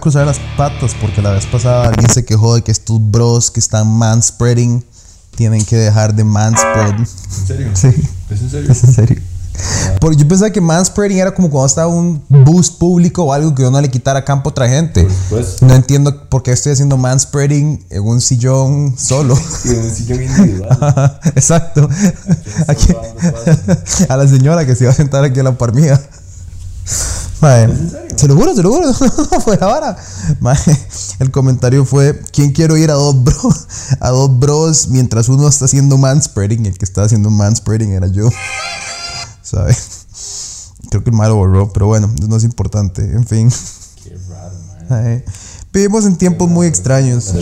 a cruzar las patas porque la vez pasada alguien se quejó de que estos bros que están manspreading tienen que dejar de manspread. ¿En serio? Sí, ¿Es en serio? es en serio. Porque yo pensaba que manspreading era como cuando estaba un boost público o algo que yo no le quitara campo a otra gente. Pues, No entiendo por qué estoy haciendo manspreading en un sillón solo. y un sillón individual. Exacto. Aquí- a la señora que se iba a sentar aquí a la par mía. Mae, se lo juro, se lo juro. fue ahora. Mae, el comentario fue: ¿Quién quiere ir a dos bros? A dos bros mientras uno está haciendo manspreading. El que estaba haciendo manspreading era yo. ¿Sabes? Creo que el malo borró, pero bueno, no es importante. En fin. Qué raro. Mae, Vivimos en tiempos muy extraños.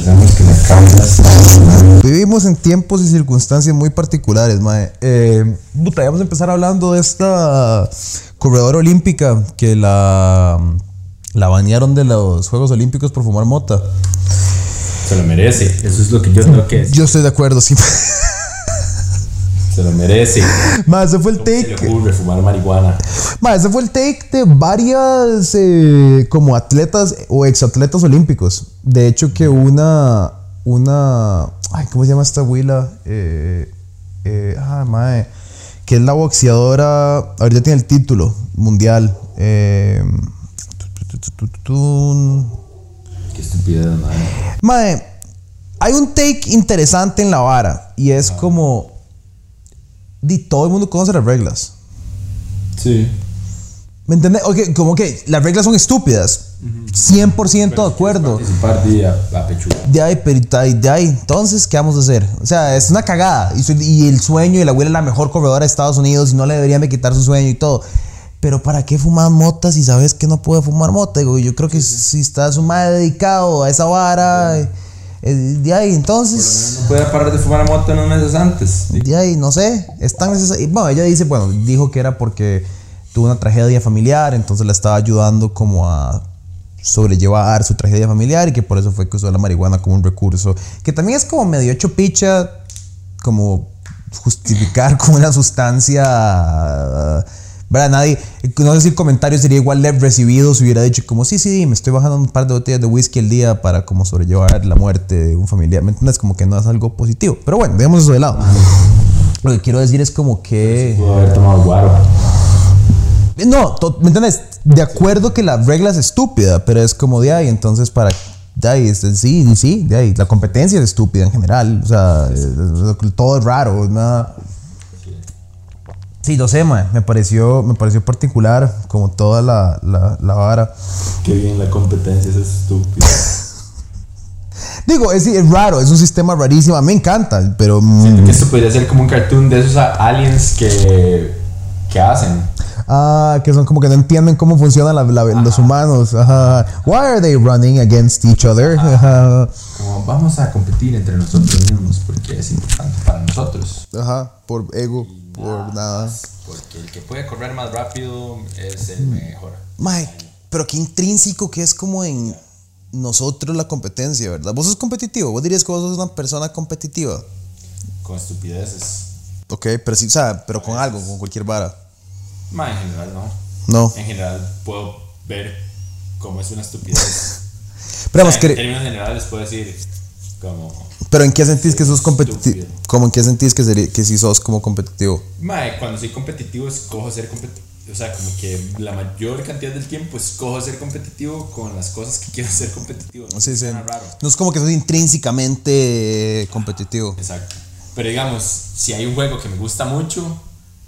Vivimos en tiempos y circunstancias muy particulares, mae. Eh, puta, vamos a empezar hablando de esta corredora olímpica que la, la banearon de los Juegos Olímpicos por fumar mota. se lo merece. Eso es lo que yo tengo que decir. Yo estoy de acuerdo, sí. Se lo merece. mae, ese fue el Se le take. ocurre fumar marihuana. mae, ese fue el take de varias eh, como atletas o exatletas olímpicos. De hecho, que una. Una. Ay, ¿cómo se llama esta huila? Eh, eh, ah, mae. Que es la boxeadora. Ahorita tiene el título mundial. Eh. Qué estupidez, man. Mae, hay un take interesante en la vara. Y es como. Di, todo el mundo conoce las reglas. Sí. ¿Me entiendes? Ok, como que las reglas son estúpidas. 100% de acuerdo. De a, a pechuga. De ahí, pero de ahí, de. Entonces, ¿qué vamos a hacer? O sea, es una cagada. Y, y el sueño, y la abuela es la mejor corredora de Estados Unidos y no le deberían de quitar su sueño y todo. Pero ¿para qué fumar motas si sabes que no puede fumar mota? Digo, yo creo que si estás un más dedicado a esa vara, eh, de ahí, entonces, No puede parar de fumar moto unos meses antes. de ahí, no sé, es tan necesario. Bueno, ella dice, bueno, dijo que era porque tuvo una tragedia familiar, entonces la estaba ayudando como a sobrellevar su tragedia familiar y que por eso fue que usó la marihuana como un recurso, que también es como medio hecho picha, como justificar como una sustancia... ¿Verdad? Nadie, no sé si el comentario sería igual de recibido si hubiera dicho como, sí, sí, me estoy bajando un par de botellas de whisky al día para como sobrellevar la muerte de un familiar. ¿Me entiendes? Como que no es algo positivo. Pero bueno, dejemos eso de lado. Lo que quiero decir es como que... Pudo haber tomado guaro. No, ¿me entiendes? De acuerdo que la regla es estúpida, pero es como de ahí, entonces para... De ahí, es- sí, sí, de ahí. La competencia es estúpida en general. O sea, todo es raro. nada- Sí, lo sé, mae. Me pareció, me pareció particular como toda la, la, la vara. Qué bien la competencia, es estúpido. Digo, es, es raro, es un sistema rarísimo. Me encanta, pero... mm, Siento que esto podría ser como un cartoon de esos aliens que, que hacen. Ah, que son como que no entienden cómo funcionan la- la- los humanos. Ajá. Why are they running against each other? Ajá. Como vamos a competir entre nosotros mismos porque es importante para nosotros. Ajá, por ego, por nada. Porque el que puede correr más rápido es el mejor. Mae, pero qué intrínseco que es como en nosotros la competencia, ¿verdad? Vos sos competitivo, vos dirías que vos sos una persona competitiva. Con estupideces. Ok, pero sí, o sea, pero con algo, con cualquier vara. Ma, en general no. No. En general puedo ver cómo es una estupidez. Pero, O vamos, sea, en que- términos generales puedo decir como... pero ¿en qué sentís que sos competitivo? ¿Cómo en qué sentís que, sería, que sí sos como competitivo? Mae, cuando soy competitivo escojo ser competitivo. O sea, como que la mayor cantidad del tiempo escojo ser competitivo con las cosas que quiero ser competitivo. Sí, sí. Suena raro. No es como que sos intrínsecamente competitivo. Exacto. Pero digamos, si hay un juego que me gusta mucho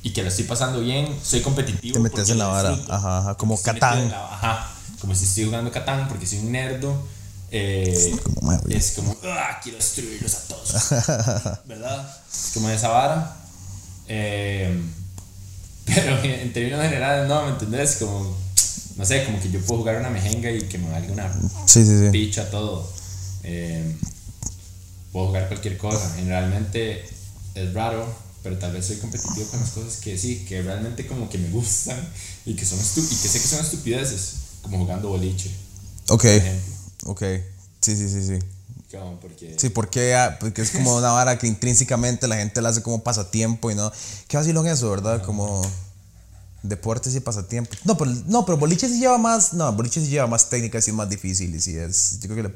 y que lo estoy pasando bien, soy competitivo. Te metes en la vara. Ajá, ajá, como Catán. la- Ajá. Como si estoy jugando Catán porque soy un nerdo. eh, como es como, "Ah, quiero destruirlos a todos. ¿Verdad? Es como esa vara. Eh, pero en términos generales, no, ¿me entendés? Como, no sé, como que yo puedo jugar una mejenga y que me valga una Sí, sí, sí. picha todo. Eh, puedo jugar cualquier cosa. Generalmente es raro, pero tal vez soy competitivo con las cosas que sí, que realmente como que me gustan y que, son y que sé que son estupideces, como jugando boliche, Ok, ok. Sí, sí, sí, sí. Como porque... Sí, porque, ah, porque es como una vara que intrínsecamente la gente la hace como pasatiempo y no. Qué vacilón eso, ¿verdad? Como. Deportes y pasatiempos. No, pero, no, pero boliche sí lleva más. No, boliche sí lleva más técnicas y es más difícil. Y sí es. Yo creo que le-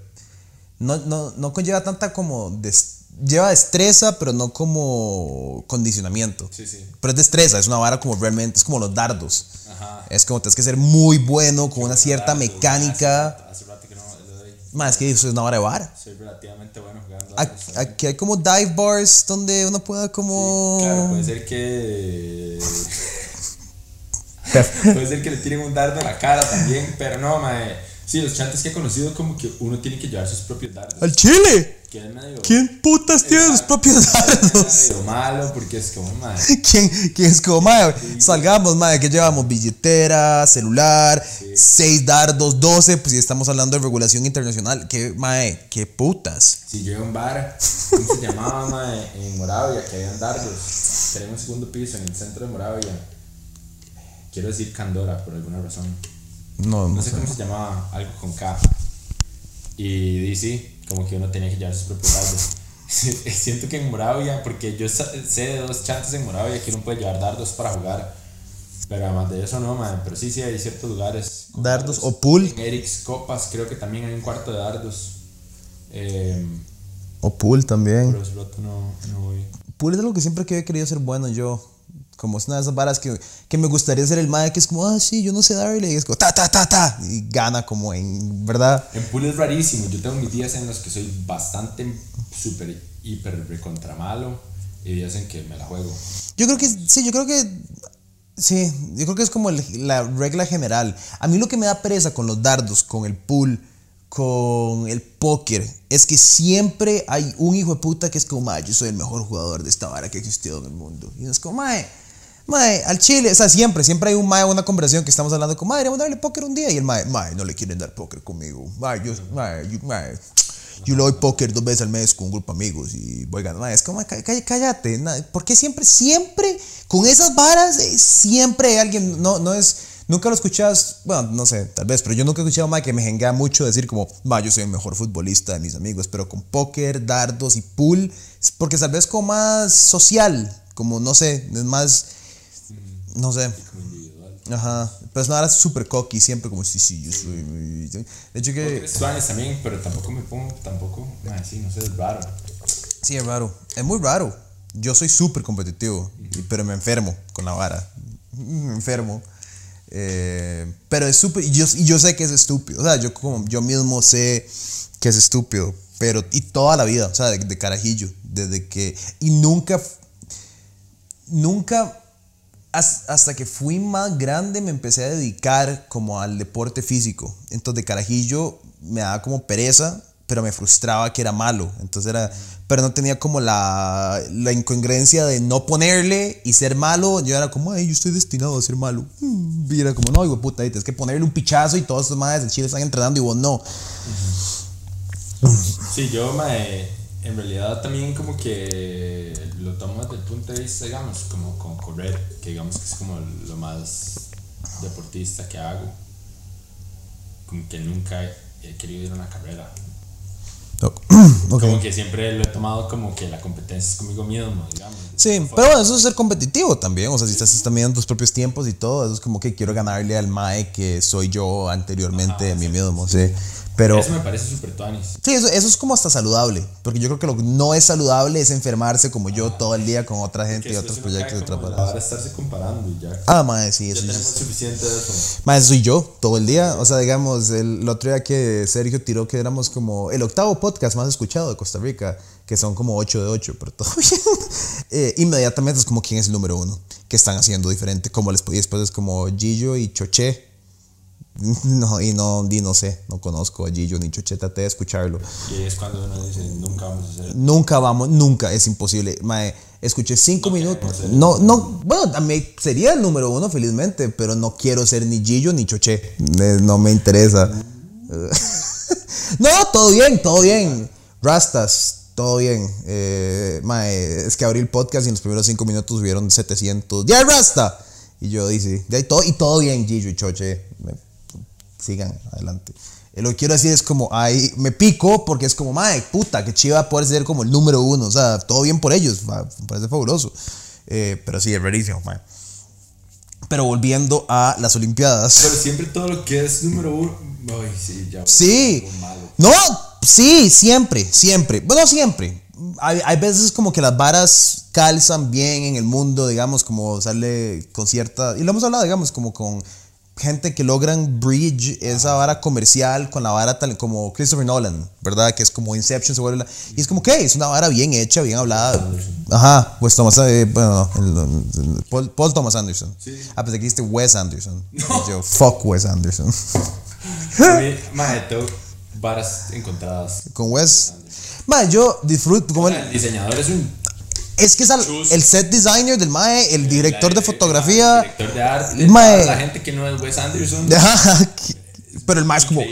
no, no, no conlleva tanta como. des- lleva destreza, pero no como condicionamiento. Sí, sí. Pero es destreza, es una vara como realmente. Es como los dardos. Ajá. Es como tienes que ser muy bueno, con una cierta Dardos, mecánica. Hace, hace rato que no doy. Más es que eso es una vara de vara. Soy relativamente bueno jugando. Aquí hay como dive bars donde uno pueda como. Claro, puede ser que. puede ser que le tiren un dardo en la cara también, pero no, mae. Sí, los chantes que he conocido, como que uno tiene que llevar sus propios dardos. ¡Al chile! Que es medio. ¿Quién putas tiene sus propios Es dardos? medio malo, porque es como, mae. ¿Quién, quién es como, madre? Salgamos, madre, que llevamos billetera, celular, seis dardos, 12, pues si estamos hablando de regulación internacional. ¿Qué, madre? ¿Qué putas? Si yo iba a un bar, ¿cómo se llamaba, mae? En Moravia, que habían dardos. Tenía un segundo piso en el centro de Moravia. Quiero decir Candora, por alguna razón. No, no No sé sé. cómo se llamaba, algo con K. Y, di sí, como que uno tenía que llevar sus propios dardos. Siento que en Moravia, porque yo sé de dos chances en Moravia que uno puede llevar dardos para jugar. Pero además de eso no, man. Pero sí, sí, hay ciertos lugares. Dardos o pool. En Eric's Copas creo que también hay un cuarto de dardos. Eh, O pool también. pero ese rato no, no voy. Pool es algo que siempre que he querido ser bueno yo. Como es una de esas varas que, que me gustaría ser el madre que es como, ah, sí, yo no sé darle. Y es como, ta, ta, ta, ta. Y gana como en, ¿verdad? En pool es rarísimo. Yo tengo mis días en los que soy bastante, súper, hiper, recontra malo. Y días en que me la juego. Yo creo que, sí, yo creo que, sí, yo creo que es como el- la regla general. A mí lo que me da pereza con los dardos, con el pool, con el póker, es que siempre hay un hijo de puta que es como, mae, yo soy el mejor jugador de esta vara que ha existido en el mundo. Y es como, mae, mae, al chile, o sea, siempre, siempre hay un mae, una conversación que estamos hablando con, mae, deberíamos darle póker un día. Y el mae, mae, no le quieren dar póker conmigo. Mae, yo, mae, yo, mae, yo le doy póker dos veces al mes con un grupo de amigos y voy ganando. Es como, "Cá- cá- cállate. na- ¿Por qué siempre, siempre, con esas varas, eh, siempre hay alguien, no, no es, nunca lo escuchas, bueno, no sé, tal vez, pero yo nunca he escuchado mae que me jenga mucho decir como, mae, yo soy el mejor futbolista de mis amigos, pero con póker, dardos y pool, porque tal vez como más social, como, no sé, es más, no sé. Ajá, pero es una vara súper cocky, siempre como, sí, sí, yo soy... muy-". De hecho que... Suárez también, pero tampoco me pongo, tampoco, sí, no sé, es raro. Sí, es raro. Es muy raro. Yo soy súper competitivo, pero me enfermo con la vara. Me enfermo. Eh, pero es súper. Y yo, yo sé que es estúpido. O sea, yo, como, yo mismo sé que es estúpido. Pero. Y toda la vida. O sea, de, de carajillo. Desde que. Y nunca. Nunca. Has- Hasta que fui más grande me empecé a dedicar como al deporte físico. Entonces de carajillo me daba como pereza, pero me frustraba que era malo. Entonces era, pero no tenía como la, la incongruencia de no ponerle y ser malo. Yo era como, ay, yo estoy destinado a ser malo. Mm, Y era como, no, hijo de puta, ahí tienes que ponerle un pichazo y todos estos madres del Chile están entrenando y vos no. Sí, yo mae, en realidad también como que lo tomo desde el punto de vista, digamos, como correr, que digamos que es como lo más deportista que hago. Como que nunca he querido ir a una carrera. Ok. Como que siempre lo he tomado como que la competencia es conmigo mismo, digamos. Sí, pero bueno, eso es ser competitivo también. O sea, si estás también en tus propios tiempos y todo, eso es como que quiero ganarle al Mae que soy yo anteriormente de mí mismo, sí. Pero Eso me parece súper tuanis. sí, eso, eso es como hasta saludable. Porque yo creo que lo que no es saludable es enfermarse como yo todo el día con otra gente y otros proyectos y vara de estarse comparando y ya. Ah, Mae, sí, Ya eso tenemos es. suficiente de eso. Mae, soy yo todo el día. O sea, digamos, el, el otro día que Sergio tiró que éramos como el octavo podcast más escuchado de Costa Rica, que son como 8 de 8, pero todo bien. Eh, inmediatamente es como quién es el número uno, que están haciendo diferente. Como les, y después es como Gillo y Choché. No, y no, y no sé, no conozco a Gillo ni Choché, traté de escucharlo. Y es cuando uno dice, nunca vamos a hacer. Nunca vamos, nunca, es imposible. Mae, escuché cinco No minutos. No, no, bueno, también sería el número uno, felizmente, pero no quiero ser ni Gillo ni Choché. Eh, No me interesa. no, todo bien, todo bien. Rastas, todo bien. Eh, mae, es que abrí el podcast y en los primeros cinco minutos hubieron 700. ¡Ya, Rasta! Y yo dije, "Ya, y todo, y todo bien, Gillo y Choché. Me- sigan adelante. Eh, Lo que quiero decir es como, ay, me pico porque es como, madre, puta, que chiva poder ser como el número uno. O sea, todo bien por ellos, me parece fabuloso. Eh, pero sí, es rarísimo, mae. Pero volviendo a las Olimpiadas. Pero siempre todo lo que es número uno. Ay, sí, ya. Sí. No, sí, siempre, siempre. Bueno, siempre. Hay, hay veces como que las varas calzan bien en el mundo, digamos, como sale con cierta... Y lo hemos hablado, digamos, como con gente que logran bridge esa vara comercial con la vara tal como Christopher Nolan, ¿verdad? Que es como Inception se vuelve la- Y es como que es una vara bien hecha, bien hablada. Ajá, pues Thomas... eh, bueno, no, el- el- Paul, Paul Thomas Anderson. Sí. Ah, pues aquí dijiste Wes Anderson. Y Yo, fuck Wes Anderson. Tengo varas encontradas. con Wes... Man, yo disfruto como el- el diseñador es un. Es que es al- el set designer del MAE, el director de el fotografía. director de arte. Mae. La gente que no es Wes Anderson. Pero el MAE es como.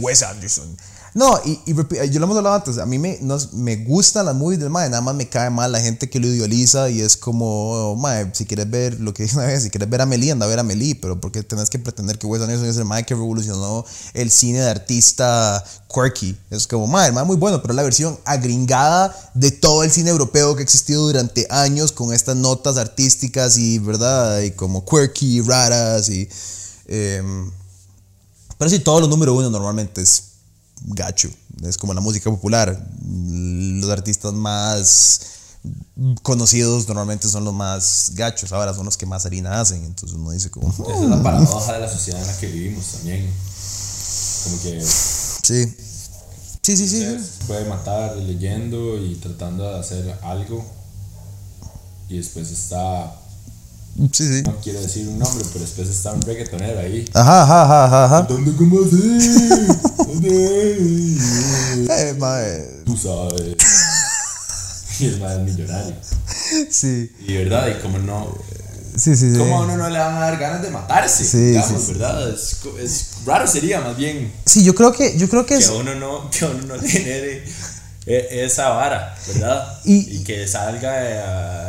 Wes Anderson. No, y, repi- yo lo hemos hablado antes. A mí me, me gustan las movies del MAE, nada más me cae mal la gente que lo idealiza y es como, oh, si quieres ver lo que dije una vez, si quieres ver a Amelie, anda a ver a Amelie, pero ¿por qué tenés que pretender que Wes Anderson es el MAE que revolucionó el cine de artista quirky? Es como, MAE, el muy bueno, pero la versión agringada de todo el cine europeo que ha existido durante años con estas notas artísticas y, ¿verdad? Y como quirky, raras y... em, pero sí, todos los número uno normalmente es gacho. Es como la música popular. Los artistas más conocidos normalmente son los más gachos. Ahora son los que más harina hacen. Entonces uno dice como... Esa es la paradoja de la sociedad en la que vivimos también. Como que Sí. Sí, sí, sí. puede matar leyendo y tratando de hacer algo. Y después está. Sí, sí. No quiero decir un nombre, pero después está un reggaetonero ahí. Ajá, ajá, ajá, ajá. ¿Dónde cómo así? Eh, mae, Tú sabes. Y es más millonario. Sí. Y verdad, y como no. Sí, sí, sí. ¿Cómo a uno no le van a dar ganas de matarse? Sí, digamos, sí. ¿verdad? Es, es raro sería más bien Sí, yo creo que, yo creo que que es... a uno no, que a uno no genere esa vara, ¿verdad? Y- que salga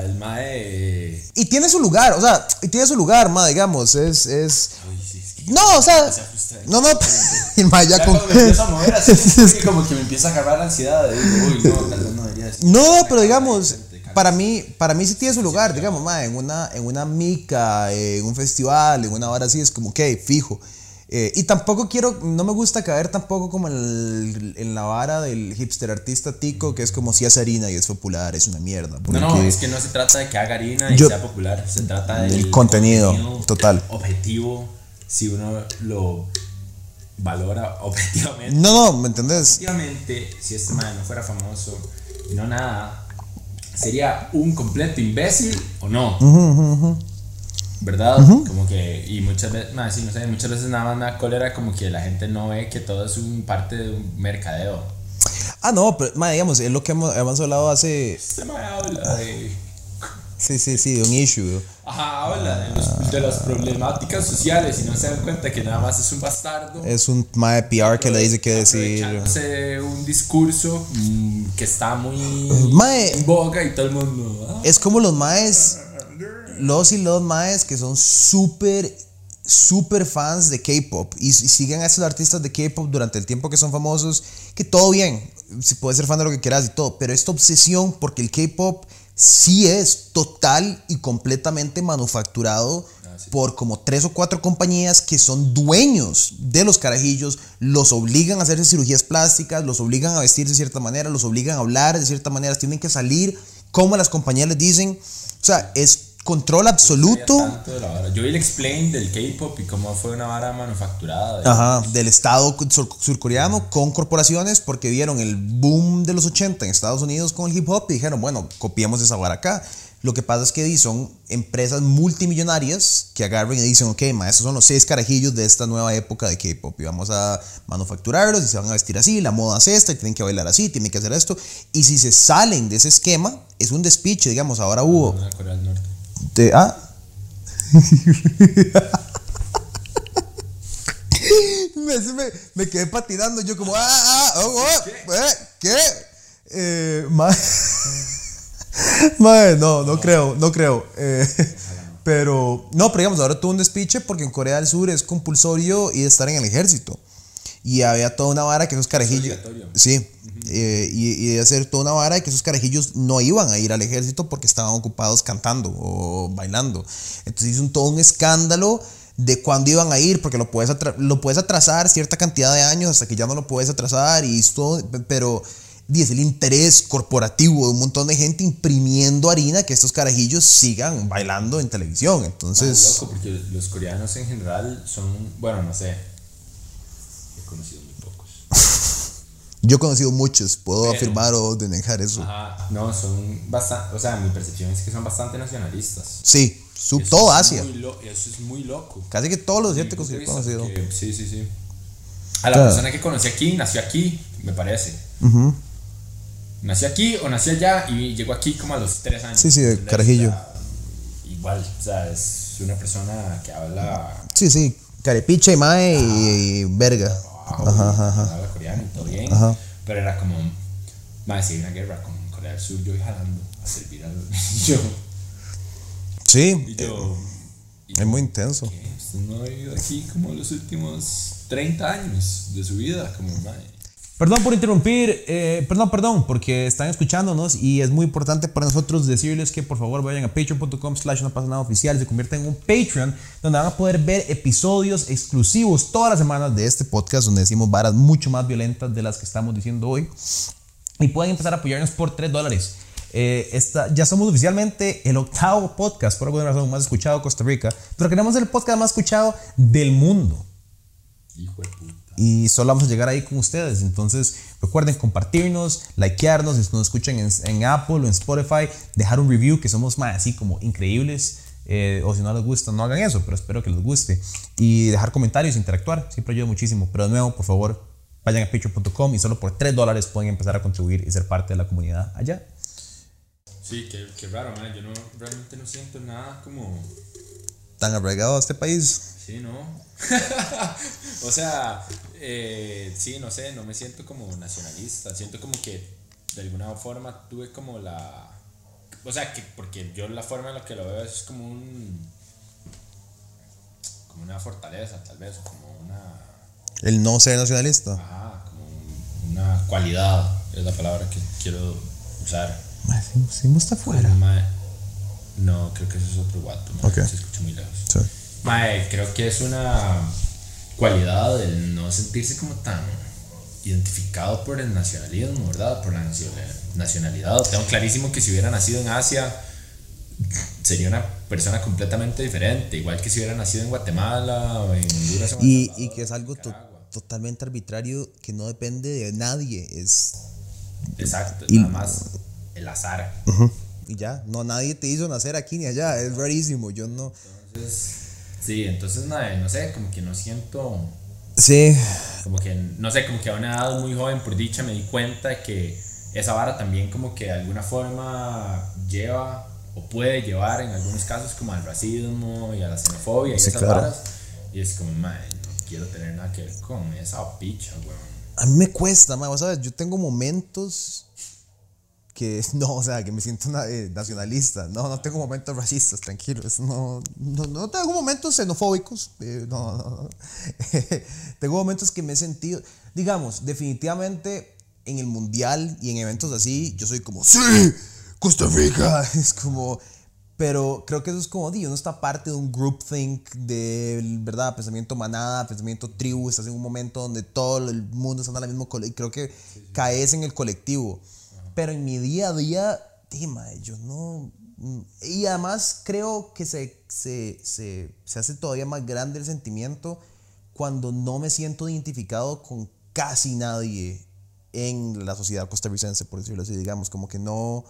eh, el mae. Y tiene su lugar, o sea, y tiene su lugar, ma, digamos, es, es... Uy, sí, es que No, o sea... se. No, no, y ma, ya Ya con... cuando me empiezo a mover así, es que como que me empieza a agarrar la ansiedad. de, Uy, no, tal vez no debería decir. No, pero digamos, para mí, para mí sí tiene su lugar, digamos, ma, en una, en una mica, eh, en un festival, en una hora así, es como, ok, fijo. Eh, y tampoco quiero, no me gusta caer tampoco como en, el- en la vara del hipster artista tico, que es como si es harina y es popular, es una mierda. No, no, es que no se trata de que haga harina y Yo- sea popular, se trata Del contenido, total. Objetivo, si uno lo valora objetivamente. No, no, ¿me entendés? Obviamente, si este man no fuera famoso y no nada, sería un completo imbécil o no. ¿Verdad? Como que, y muchas veces, más, sí, no sé, muchas veces nada más me da cólera como que la gente no ve que todo es un parte de un mercadeo. Ah, no, pero, ma, digamos, es lo que hemos, hemos hablado hace... Este man habla de. Sí, sí, sí, de un issue. Ajá, habla de, los- de las problemáticas sociales y no se dan cuenta que nada más es un bastardo. Es un ma de PR que le dice qué decir. un discurso mm, que está muy Mae. en boga y todo el mundo. Es como los maes, los y los maes que son súper, súper fans de K-pop y, y siguen a esos artistas de K-pop durante el tiempo que son famosos, que todo bien, si puedes ser fan de lo que quieras y todo, pero esta obsesión porque el K-pop sí es total y completamente manufacturado por como tres o cuatro compañías que son dueños de los carajillos, los obligan a hacerse cirugías plásticas, los obligan a vestir de cierta manera, los obligan a hablar de cierta manera, tienen que salir como las compañías les dicen. O sea, es control absoluto tanto de la vara. Yo vi el explain del K-pop y cómo fue una vara manufacturada. de- ajá, del Estado sur- surcoreano con corporaciones porque vieron el boom de los 80 en Estados Unidos con el hip hop y dijeron, bueno, copiamos esa vara acá. Lo que pasa es que son empresas multimillonarias que agarran y dicen, ok, ma, estos son los seis carajillos de esta nueva época de K-pop y vamos a manufacturarlos y se van a vestir así, la moda es esta y tienen que bailar así, tienen que hacer esto. Y si se salen de ese esquema, es un despiche, digamos, ahora hubo... Una de Corea de- ah. me, me, me quedé patinando, yo como, ah, ah, oh, oh, eh, ¿qué? Eh, Mae, no, no creo, no creo. Eh, pero, no, pero digamos, ahora tuvo un despiche porque en Corea del Sur es compulsorio y estar en el ejército. Y había toda una vara que esos carajillos. obligatorio. Sí. eh, y, y de hacer toda una vara de que esos carajillos no iban a ir al ejército porque estaban ocupados cantando o bailando. Entonces hizo un, todo un escándalo de cuándo iban a ir, porque lo puedes, lo puedes atrasar cierta cantidad de años hasta que ya no lo puedes atrasar. Y esto, pero dice el interés corporativo de un montón de gente imprimiendo harina que estos carajillos sigan bailando en televisión. Entonces, loco, porque los coreanos en general son, bueno, no sé. He conocido muy pocos. yo he conocido muchos, puedo Pero- afirmar o denegar eso. Ajá, no, son bastante, o sea, mi percepción es que son bastante nacionalistas. Sí, su, Eso todo Asia. lo- eso es muy loco. Casi que todos los asiáticos que he conocido. sí, sí, sí. A la Claro. persona que conocí aquí, nació aquí, me parece. Nació aquí o nació allá y llegó aquí como a los tres años. Sí, sí, de carajillo. Igual, o sea, es una persona que habla Sí, sí, carepicha y mae y verga. Abajo, Ajá, ajá, todo bien. Ajá. Pero era como, más si hay una guerra con Corea del Sur, yo voy jalando a servir al. yo, Sí, y yo. y es yo, muy intenso. ¿qué? Usted no ha vivido aquí como los últimos 30 años de su vida, como, mae. Perdón por interrumpir, eh, perdón, perdón, porque están escuchándonos y es muy importante para nosotros decirles que por favor vayan a patreon.com slash no pasa nada oficial, se convierten en un Patreon donde van a poder ver episodios exclusivos todas las semanas de este podcast donde decimos varas mucho más violentas de las que estamos diciendo hoy y pueden empezar a apoyarnos por 3 dólares. Eh, esta- ya somos oficialmente el octavo podcast, por alguna razón, más escuchado de Costa Rica, pero queremos ser el podcast más escuchado del mundo Hijo de puta. Y solo vamos a llegar ahí con ustedes. Entonces, recuerden compartirnos, likearnos, si nos escuchan en, en Apple o en Spotify, dejar un review, que somos más así como increíbles. eh, o si no les gusta, no hagan eso, pero espero que les guste. Y dejar comentarios, interactuar, siempre ayuda muchísimo. Pero de nuevo, por favor, vayan a patreon.com y solo por 3 dólares pueden empezar a contribuir y ser parte de la comunidad allá. Sí, qué, qué raro, man. Yo no, realmente no siento nada como. Tan arraigado a este país. Sí, ¿no? o sea, eh, sí, no sé, no me siento como nacionalista. Siento como que de alguna forma tuve como la. O sea, que porque yo la forma en la que lo veo es como un. como una fortaleza, tal vez, o como una. El no ser nacionalista. Ajá, como una cualidad, es la palabra que quiero usar. Mae, Si, si no está fuera. Mae, No, creo que eso es otro guato, mae, Ok. se escucha muy lejos. Sí. Mae, creo que es una cualidad el no sentirse como tan identificado por el nacionalismo, ¿verdad? Por la nacional- nacionalidad. Tengo clarísimo que si hubiera nacido en Asia sería una persona completamente diferente, igual que si hubiera nacido en Guatemala o en Honduras. Y, y que es algo to- totalmente arbitrario que no depende de nadie. Es Exacto, y- nada más el azar. Y ya, no, nadie te hizo nacer aquí ni allá, es rarísimo, yo no... Entonces, sí, entonces, mae, no sé, como que no siento... Sí, como que, no sé, como que a una edad muy joven, por dicha, me di cuenta que esa vara también como que de alguna forma lleva o puede llevar en algunos casos como al racismo y a la xenofobia y Sí, esas claro. varas. Y es como, man, no quiero tener nada que ver con esa picha, weón. a mí me cuesta, ma, vos sabes, yo tengo momentos que, no, o sea, que me siento na- eh, nacionalista, no, no tengo momentos racistas, tranquilos, no, no, no tengo momentos xenofóbicos, eh, no, no, no. tengo momentos que me he sentido, digamos, definitivamente en el mundial y en eventos así, yo soy como, sí, Costa Rica, es como, pero creo que eso es como, di, uno está parte de un groupthink del, ¿verdad? Pensamiento manada, pensamiento tribu, estás en un momento donde todo el mundo está en la misma cole- creo que caes en el colectivo. Pero en mi día a día, di, mae, yo no... Y además creo que se, se, se, se hace todavía más grande el sentimiento cuando no me siento identificado con casi nadie en la sociedad costarricense, por decirlo así, digamos, como que no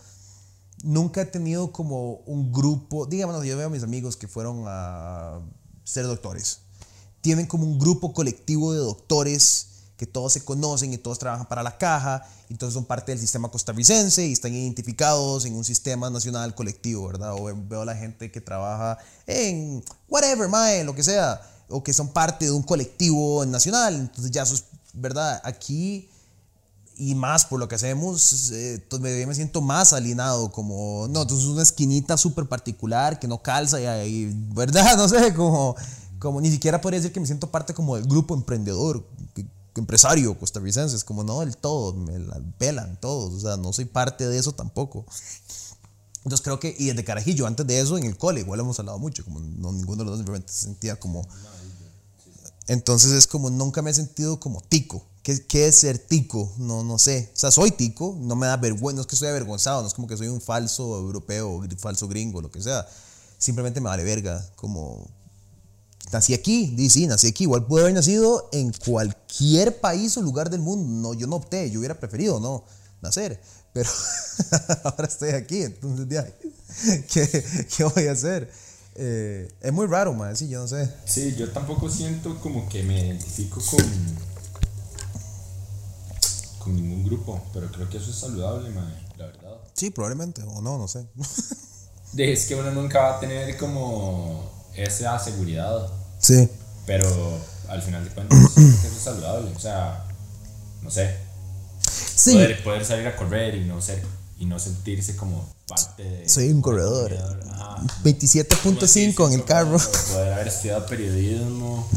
nunca he tenido como un grupo, digamos, yo veo a mis amigos que fueron a ser doctores, tienen como un grupo colectivo de doctores que todos se conocen y todos trabajan para la caja, todos son parte del sistema costarricense y están identificados en un sistema nacional colectivo, ¿verdad? O veo a la gente que trabaja en whatever, mae, lo que sea, o que son parte de un colectivo nacional, entonces ya eso es, ¿verdad? Aquí y más por lo que hacemos, eh, entonces me, me siento más alienado, como, no, entonces es una esquinita súper particular que no calza y, ahí, ¿verdad? No sé, como, como ni siquiera podría decir que me siento parte como del grupo emprendedor, que, empresario costarricense. Es como, no del todo, me la pelan todos. O sea, no soy parte de eso tampoco. Entonces creo que, y desde carajillo, antes de eso, en el cole, igual hemos hablado mucho, como no, ninguno de los dos simplemente se sentía como... Entonces es como, nunca me he sentido como tico. ¿Qué, ¿Qué, es ser tico? No, no sé. O sea, soy tico, no me da vergüenza, no es que estoy avergonzado, no es como que soy un falso europeo, falso gringo, lo que sea. Simplemente me vale verga, como... Nací aquí, di sí, nací aquí. Igual pude haber nacido en cualquier país o lugar del mundo. No, yo no opté, yo hubiera preferido no nacer. Pero ahora estoy aquí, entonces, ya, ¿qué, ¿qué, voy a hacer? Eh, es muy raro, man, sí, yo no sé. Sí, yo tampoco siento como que me identifico con, con ningún grupo, pero creo que eso es saludable, man, la verdad. Sí, probablemente, o no, no sé. Es que uno nunca va a tener como esa seguridad. Sí. Pero al final de cuentas, eso es saludable, o sea, no sé. Sí. Poder, poder, salir a correr y no ser y no sentirse como parte de soy un corredor 27.5 en el carro poder haber estudiado periodismo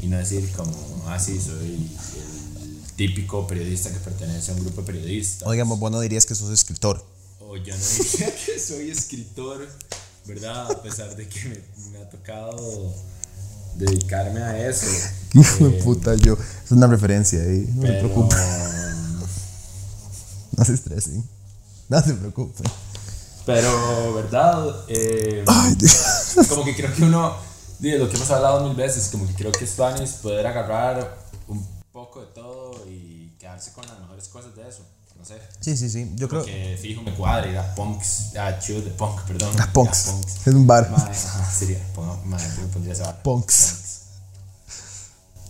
y no decir como ah sí soy el típico periodista que pertenece a un grupo de periodistas oigan vos no dirías que sos escritor o yo no diría que soy escritor verdad a pesar de que me, me ha tocado dedicarme a eso hijo de puta yo es una referencia ahí no pero, me preocupes no se estresen. No se preocupen. Pero, ¿verdad? Eh, Ay, como que creo que uno, de lo que hemos hablado mil veces, como que creo que es Spanish poder agarrar un poco de todo y quedarse con las mejores cosas de eso. No sé. Sí, sí, sí. Yo creo. Que fijo me cuadra ir a punks, a chill de punk, perdón. A punks. Es un bar. Ajá, sería. Mae, yo pondría esa bar. Punks.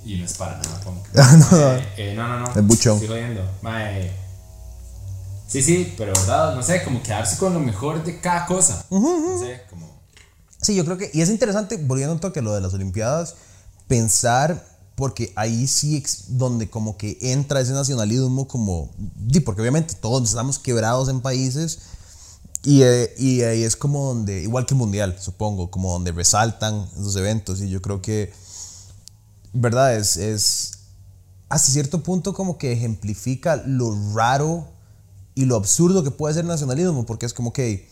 Y no es para nada punk. Ah, no. Mae, eh, no, no, no. Es buchón. Estoy jodiendo. Mae. Sí, sí, pero verdad, no sé, como quedarse con lo mejor de cada cosa. No sé, como. Sí, yo creo que. Y es interesante, volviendo un toque a lo de las Olimpiadas, pensar. Porque ahí sí es donde como que entra ese nacionalismo como... Porque obviamente todos estamos quebrados en países y, eh, y ahí es como donde, igual que Mundial, supongo, como donde resaltan esos eventos y yo creo que, verdad, es, es hasta cierto punto como que ejemplifica lo raro y lo absurdo que puede ser el nacionalismo, porque es como que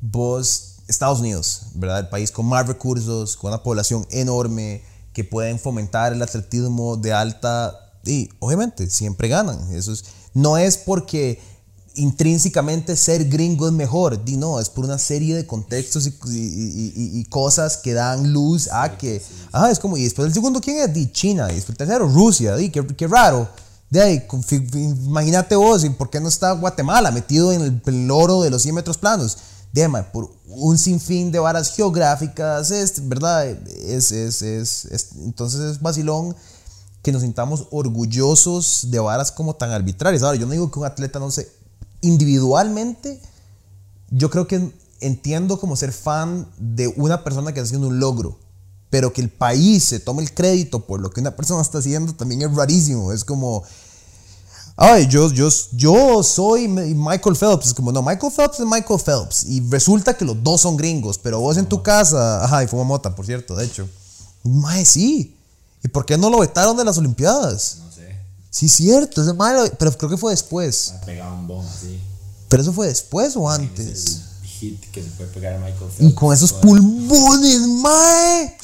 vos, Estados Unidos, ¿verdad? El país con más recursos, con una población enorme, que pueden fomentar el atletismo de alta, y obviamente siempre ganan. Eso es, no es porque intrínsecamente ser gringo es mejor, di no, es por una serie de contextos y, y, y, y cosas que dan luz a que, ah, es como, y después el segundo, ¿quién es? Di China, y después el tercero, Rusia, di, qué, qué raro. De ahí, imagínate vos, ¿y ¿por qué no está Guatemala metido en el, el oro de los 100 metros planos? Por un sinfín de varas geográficas, es, ¿verdad? Es, es, es, entonces es vacilón que nos sintamos orgullosos de varas como tan arbitrarias. Ahora, yo no digo que un atleta no se individualmente, yo creo que entiendo como ser fan de una persona que está haciendo un logro, pero que el país se tome el crédito por lo que una persona está haciendo también es rarísimo. Es como, ay, yo, yo, yo soy Michael Phelps. Es como, no, Michael Phelps es Michael Phelps. Y resulta que los dos son gringos, pero vos en tu casa, ajá, y fue mota, por cierto, de hecho. Mae, sí. ¿Y por qué no lo vetaron de las Olimpiadas? No sé. Sí, cierto, es malo, pero creo que fue después. Ha pegado un bomb así. ¿Pero eso fue después o Es antes? el hit que se puede pegar a Michael Phelps. Y con esos pulmones, mae.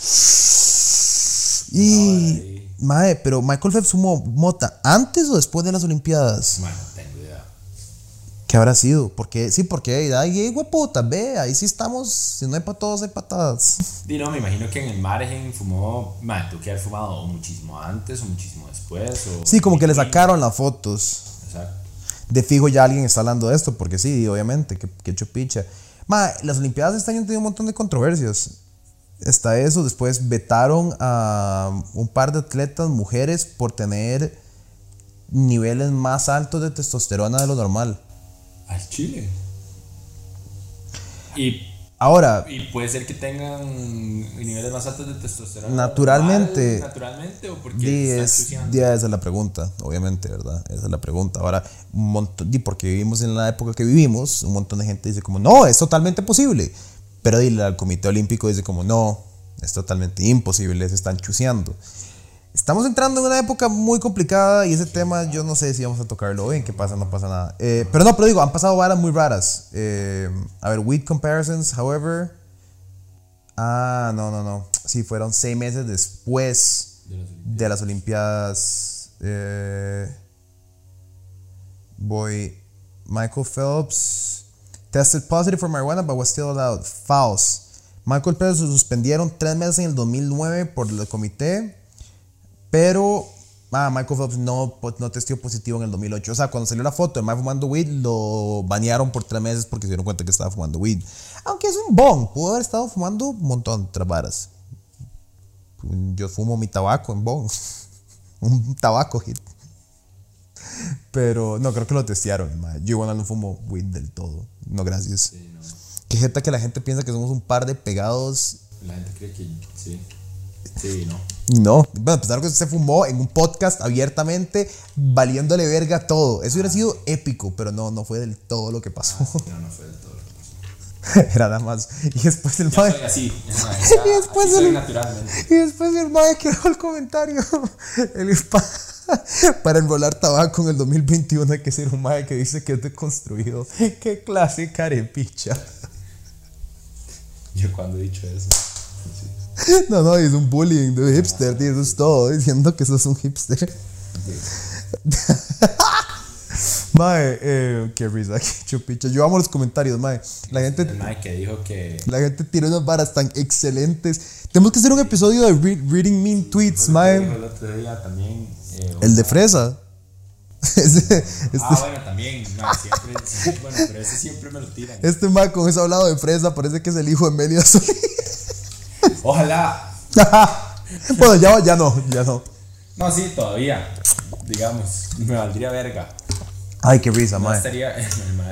Y, Ay. Mae, pero Michael Phelps fumó mota antes o después de las Olimpiadas. Bueno, no tengo idea. ¿Qué habrá sido? Porque, sí, porque ahí, güey, puta, ve, ahí sí estamos. Si no hay para todos, hay patadas. Y no, me imagino que en el margen fumó, man, tuvo que haber fumado muchísimo antes o muchísimo después. O Sí, como que le sacaron las fotos. Exacto. De fijo ya alguien está hablando de esto, porque sí, obviamente, que, que chupicha. Ma, las Olimpiadas de este año han tenido un montón de controversias. Está eso, después vetaron a un par de atletas mujeres por tener niveles más altos de testosterona de lo normal. Al Chile. Y, Ahora, y puede ser que tengan niveles más altos de testosterona. Naturalmente. normal, Naturalmente o porque di, es, di, esa es la pregunta, obviamente, ¿verdad? Esa es la pregunta. Ahora, un montón, di, porque vivimos en la época que vivimos, un montón de gente dice como, no, es totalmente posible. Pero di, el Comité Olímpico dice como, no, es totalmente imposible, se están chuseando. estamos entrando en una época muy complicada y ese tema yo no sé si vamos a tocarlo hoy. ¿En qué pasa? No pasa nada. Eh, pero no, pero digo, han pasado varas muy raras. Eh, a ver, with comparisons, however. Ah, no, no, no. Sí, fueron seis meses después De las Olimpiadas. de las Olimpiadas. Eh, voy. Michael Phelps tested positive for marijuana but was still allowed. False. Michael Phelps lo suspendieron tres meses en el 2009 por el comité, pero ah, Michael Phelps no, po- no testió positivo en el 2008. O sea, cuando salió la foto de Mike fumando weed, lo banearon por tres meses porque se dieron cuenta que estaba fumando weed. Aunque es un bong, pudo haber estado fumando un montón de varas. Yo fumo mi tabaco en bong. un tabaco hit. Pero no, creo que lo testearon. ma. Yo igual no fumo weed del todo. No, gracias. Sí, no. Qué jeta que la gente piensa que somos un par de pegados. La gente cree que sí. Sí, no. No. Bueno, a pesar que se fumó en un podcast abiertamente, valiéndole verga todo. Eso hubiera sido épico, pero no, no fue del todo lo que pasó. No, no fue del todo lo que pasó. Era nada más. Y después el mae. así. Y después así el-. Y después el mae que dejó el comentario. El pa- para enrolar tabaco en el 2021 hay que ser un mae que dice que es deconstruido. Qué clase de carepicha. Yo cuando he dicho eso. sí. No, no, es un bullying de hipster, tío, eso es todo, diciendo que sos un hipster. Mae, eh, qué risa, qué chupicha. Yo amo los comentarios, mae. La gente, El Mike que dijo que. la gente tira unas varas tan excelentes. Tenemos que hacer un episodio de re- Reading Mean Tweets, mae. el otro día también. Eh, El de fresa. Este, este, Ah, bueno, también. No, siempre. bueno, pero ese siempre me lo tiran. este mae con ese hablado de fresa parece que es el hijo de Solís. Ojalá. bueno, ya, ya no, ya no. No, sí, todavía. Digamos, me valdría verga. Ay, qué risa, No mae. estaría.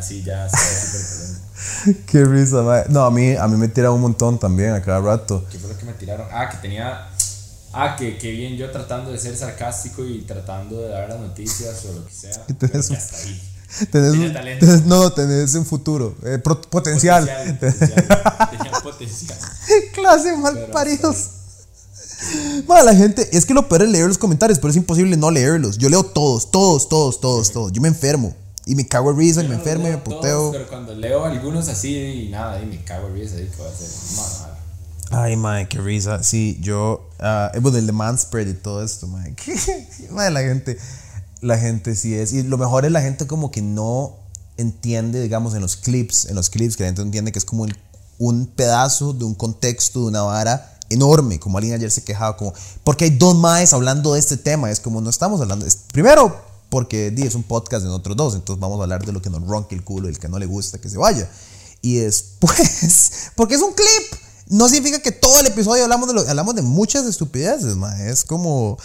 Sí, ya súper. Qué risa, mae. No, a mí, a mí me tira un montón también a cada rato. ¿Qué fue lo que me tiraron? Ah, que tenía. Ah, que, que bien yo tratando de ser sarcástico y tratando de dar las noticias o lo que sea. Pero tenés un- hasta ahí. Tenés, un- no, tenés un futuro. eh, pro- potencial. Potencial, potencial. Tenía potencial. Clase mal Pero paridos. Ma, la gente, es que lo peor es leer los comentarios, pero es imposible no leerlos. Yo leo todos, todos, todos, todos, todos. Yo me enfermo. Y me cago en risa, y me no enfermo, y me todos, puteo. pero cuando leo algunos así y nada, y me cago en risa, y que voy a hacer. Ay, mae, qué risa. Sí, yo. ah, bueno, el de Manspread y todo esto, mae. Mae, la gente. La gente sí es. Y lo mejor es la gente como que no entiende, digamos, en los clips. En los clips, que la gente entiende que es como un pedazo de un contexto, de una vara enorme. Como alguien ayer se quejaba, como. Porque hay dos maes hablando de este tema. Es como no estamos hablando. primero, porque di, es un podcast de nosotros dos. Entonces vamos a hablar de lo que nos ronque el culo y el que no le gusta que se vaya. Y después, porque es un clip. No significa que todo el episodio hablamos de, lo- hablamos de muchas estupideces, ma. Es como.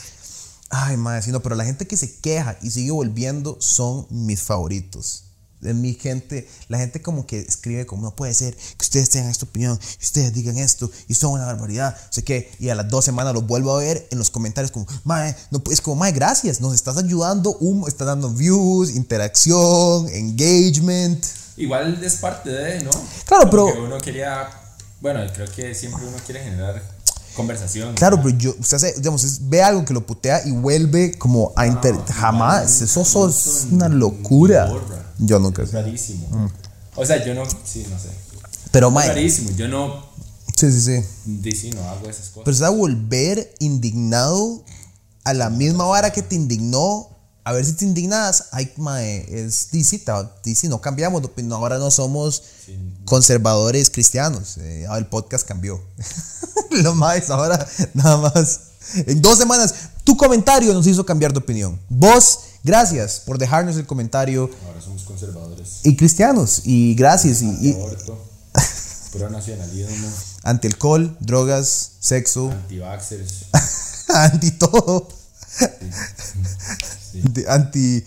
Ay, madre, sí, no, pero la gente que se queja y sigue volviendo son mis favoritos. De mi gente, la gente como que escribe como no puede ser que ustedes tengan esta opinión, y ustedes digan esto y son una barbaridad, no sé qué, y a las dos semanas lo vuelvo a ver en los comentarios como, mae, no es como, mae, gracias, nos estás ayudando, un, estás dando views, interacción, engagement. Igual es parte de, ¿no? Claro, Como pero- que uno quería. Bueno, creo que siempre uno quiere generar conversación. Claro, pero yo, usted hace, digamos, ve algo que lo putea y vuelve como a inter... jamás, eso, eso es una locura. borra. Yo nunca Es rarísimo. O sea, yo no. Sí, no sé. Pero, Es rarísimo. Yo no. sí, sí, sí. di- Sí, no hago esas cosas. Pero se va a volver indignado a la misma vara que te indignó. A ver si te indignas. Ay, mae, es DC, DC, no cambiamos. opinión, Ahora no somos conservadores cristianos. Eh, ahora el podcast cambió. Los maes ahora nada más. En dos semanas, tu comentario nos hizo cambiar de opinión. Vos, gracias por dejarnos el comentario. Ahora somos conservadores. Y cristianos, y gracias. Y, y Aborto. Pro nacionalismo. anti alcohol, drogas, sexo, Anti-vaxxers. anti todo. Sí. Anti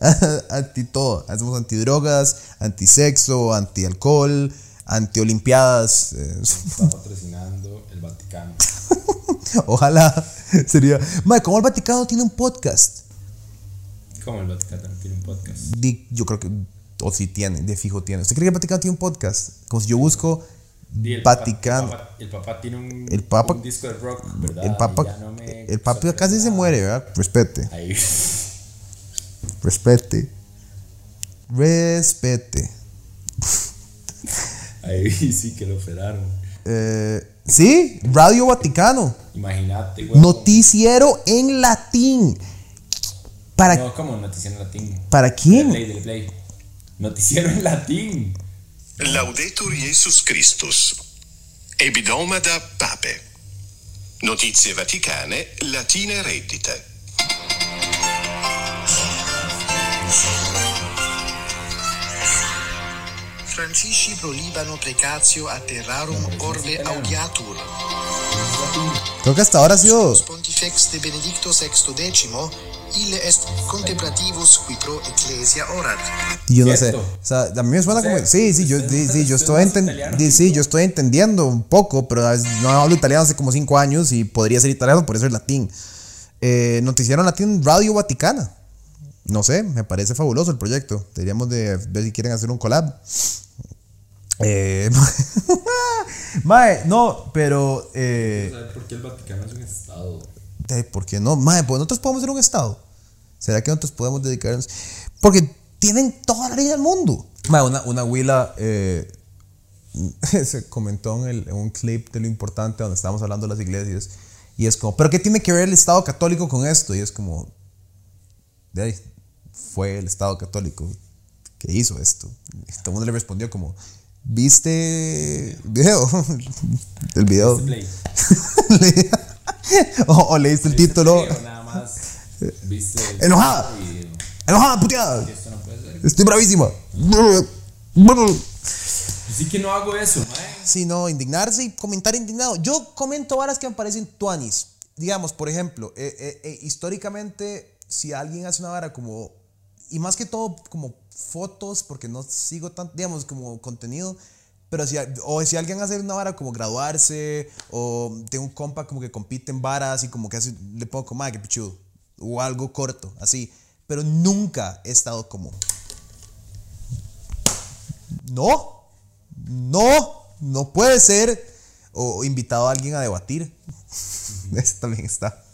anti todo hacemos anti drogas anti sexo anti alcohol anti olimpiadas eh, Está patrocinando el Vaticano. ojalá sería Mae, ¿cómo el Vaticano tiene un podcast Como el Vaticano tiene un podcast. Di- yo creo que o si tiene de fijo tiene ¿usted cree que el Vaticano tiene un podcast como si yo busco El papá- Vaticano. El papá, el papá tiene un, El papa- un disco de rock, ¿verdad? El Papa, no el Papa casi se nada. muere, ¿verdad? Respete, Ahí. respete. Respete. Ahí sí que lo operaron. Eh, sí, Radio Vaticano. Imagínate, güey. Noticiero en latín. ¿Para, No, como noticiero en latín. ¿para quién? play, dele play. Noticiero en latín. Laudetur Jesus Christus. Ebidomada Pape. Notizie Vaticane, latine reddite. Francisci pro Libano precatio a terrarum orbe audiatur. Creo que hasta ahora ha sido. Pontifex de Benedicto XVI decimo, ille est contemplativus qui pro ecclesia orat. Y yo no sé. O sea, a mí me suena como. Sí, Sí, yo, sí, sí, yo estoy sí, yo estoy entendiendo un poco, pero no hablo italiano hace como cinco años y podría ser italiano, por eso es latín. Eh, noticiero en latín Radio Vaticana. No sé, me parece fabuloso el proyecto. Deberíamos de ver si quieren hacer un collab. Eh, mae, no, pero eh, ¿Sabes por qué el Vaticano es un estado? de- ¿por qué no? Mae, pues nosotros podemos ser un estado. ¿Será que nosotros podemos dedicarnos? Porque tienen toda la ley del mundo. Mae, una, una huila eh, se comentó en, el- en un clip de lo importante donde estábamos hablando de las iglesias. Y es como, ¿pero qué tiene que ver el Estado católico con esto? Y es como, de ahí, fue el Estado católico que hizo esto. Y todo el mundo le respondió como, ¿viste video? el video. O, o leíste el título. Nada más. ¿Viste el Enojada. video? Enojada, puteada. Esto no puede ser. Estoy bravísima. Sí que no hago eso, mae. Sí, no, indignarse y comentar indignado. Yo comento varas que me parecen tuanis. Digamos, por ejemplo, eh, eh, eh, históricamente, si alguien hace una vara como, y más que todo como fotos, porque no sigo tan, digamos, como contenido, pero si, o si alguien hace una vara como graduarse, o tengo un compa como que compite en varas y como que hace, le pongo como, que pichudo, o algo corto, así. Pero nunca he estado como, no, no, no puede ser. O invitado a alguien a debatir. Ese también está.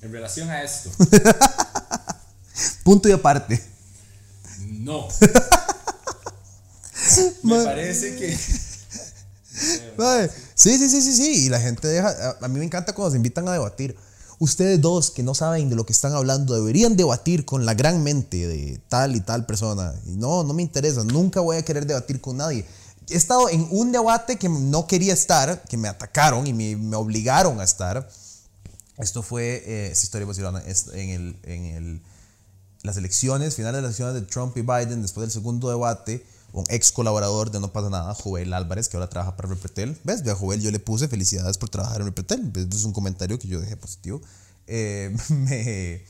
En relación a esto, Punto y aparte. no. Me parece que. Sí, sí, sí, sí, sí. Y la gente deja. A, mí me encanta cuando se invitan a debatir. Ustedes dos que no saben de lo que están hablando deberían debatir con la gran mente de tal y tal persona. Y no, no me interesa. Nunca voy a querer debatir con nadie. He estado en un debate que no quería estar, que me atacaron y me, me obligaron a estar. Esto fue, eh, esta historia vacilona, es en, el, en el, las elecciones, finales de las elecciones de Trump y Biden, después del segundo debate, un ex colaborador de No pasa nada, Joel Álvarez, que ahora trabaja para Repretel. ¿Ves? Ve a Joel yo le puse felicidades por trabajar en Repretel. ¿Ves? Es un comentario que yo dejé positivo. Eh, me-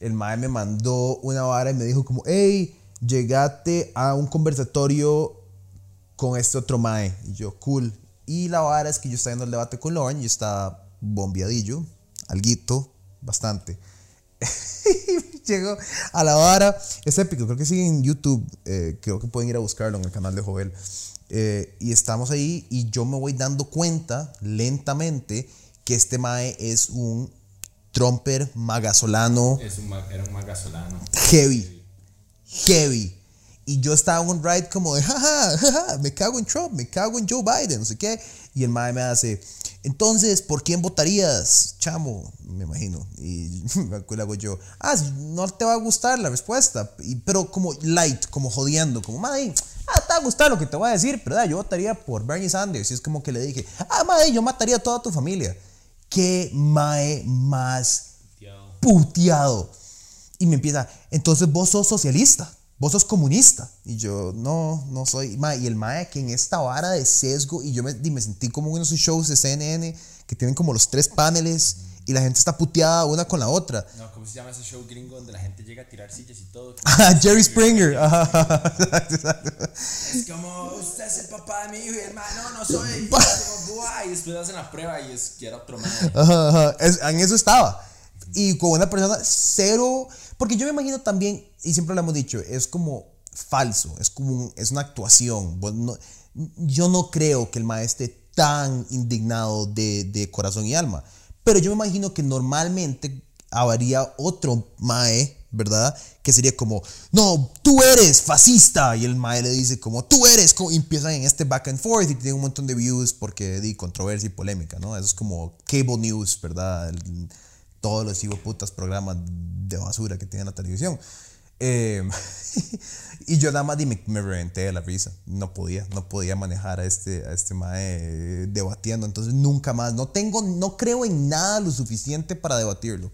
el mae me mandó una vara y me dijo como, hey, llegate a un conversatorio con este otro mae. Y yo, cool. Y la vara es que yo estaba viendo el debate con Lauren y estaba bombeadillo, alguito, bastante. Llegó a la vara, es épico, creo que sigue en YouTube, eh, creo que pueden ir a buscarlo en el canal de Joel. Eh, y estamos ahí y yo me voy dando cuenta lentamente que este mae es un tromper magasolano Es un, ma- era un magasolano. heavy. Heavy. Y yo estaba en un ride como de, jaja, jaja, me cago en Trump, me cago en Joe Biden, no sé qué. Y el mae me hace, entonces, ¿por quién votarías, chamo? Me imagino. Y le hago yo, ah, no te va a gustar la respuesta. Y- pero como light, como jodiendo, como, mae, ah, te va a gustar lo que te voy a decir, pero da, yo votaría por Bernie Sanders. Y es como que le dije, ah, mae, yo mataría a toda tu familia. Qué mae más puteado. Y me empieza, entonces vos sos socialista, vos sos comunista. Y yo, no, no soy. Ma, y el mae que en esta vara de sesgo, y yo me, y me sentí como en esos shows de CNN que tienen como los tres paneles y la gente está puteada una con la otra. No, ¿cómo se llama ese show gringo donde la gente llega a tirar sillas y todo? Ah, Jerry Springer. Ajá. Es como, usted es el papá de mi hijo y el man, no, no soy. Y, después hacen la prueba y es que era otro man. Ajá, ajá. Es- en eso estaba. Y con una persona cero. Porque yo me imagino también, y siempre lo hemos dicho, es como falso, es como un- es una actuación. No- yo no creo que el mae esté tan indignado de, de corazón y alma. Pero yo me imagino que normalmente habría otro mae, ¿verdad? Que sería como, no, tú eres fascista. Y el mae le dice como, tú eres. Y empiezan en este back and forth y tienen un montón de views porque di controversia y polémica, ¿no? Eso es como cable news, ¿verdad? El- todos los putas programas de basura que tiene la televisión. Eh, y yo nada más me, me reventé de la risa. No podía, no podía manejar a este, a este mae eh, debatiendo. Entonces nunca más, no tengo, no creo en nada lo suficiente para debatirlo.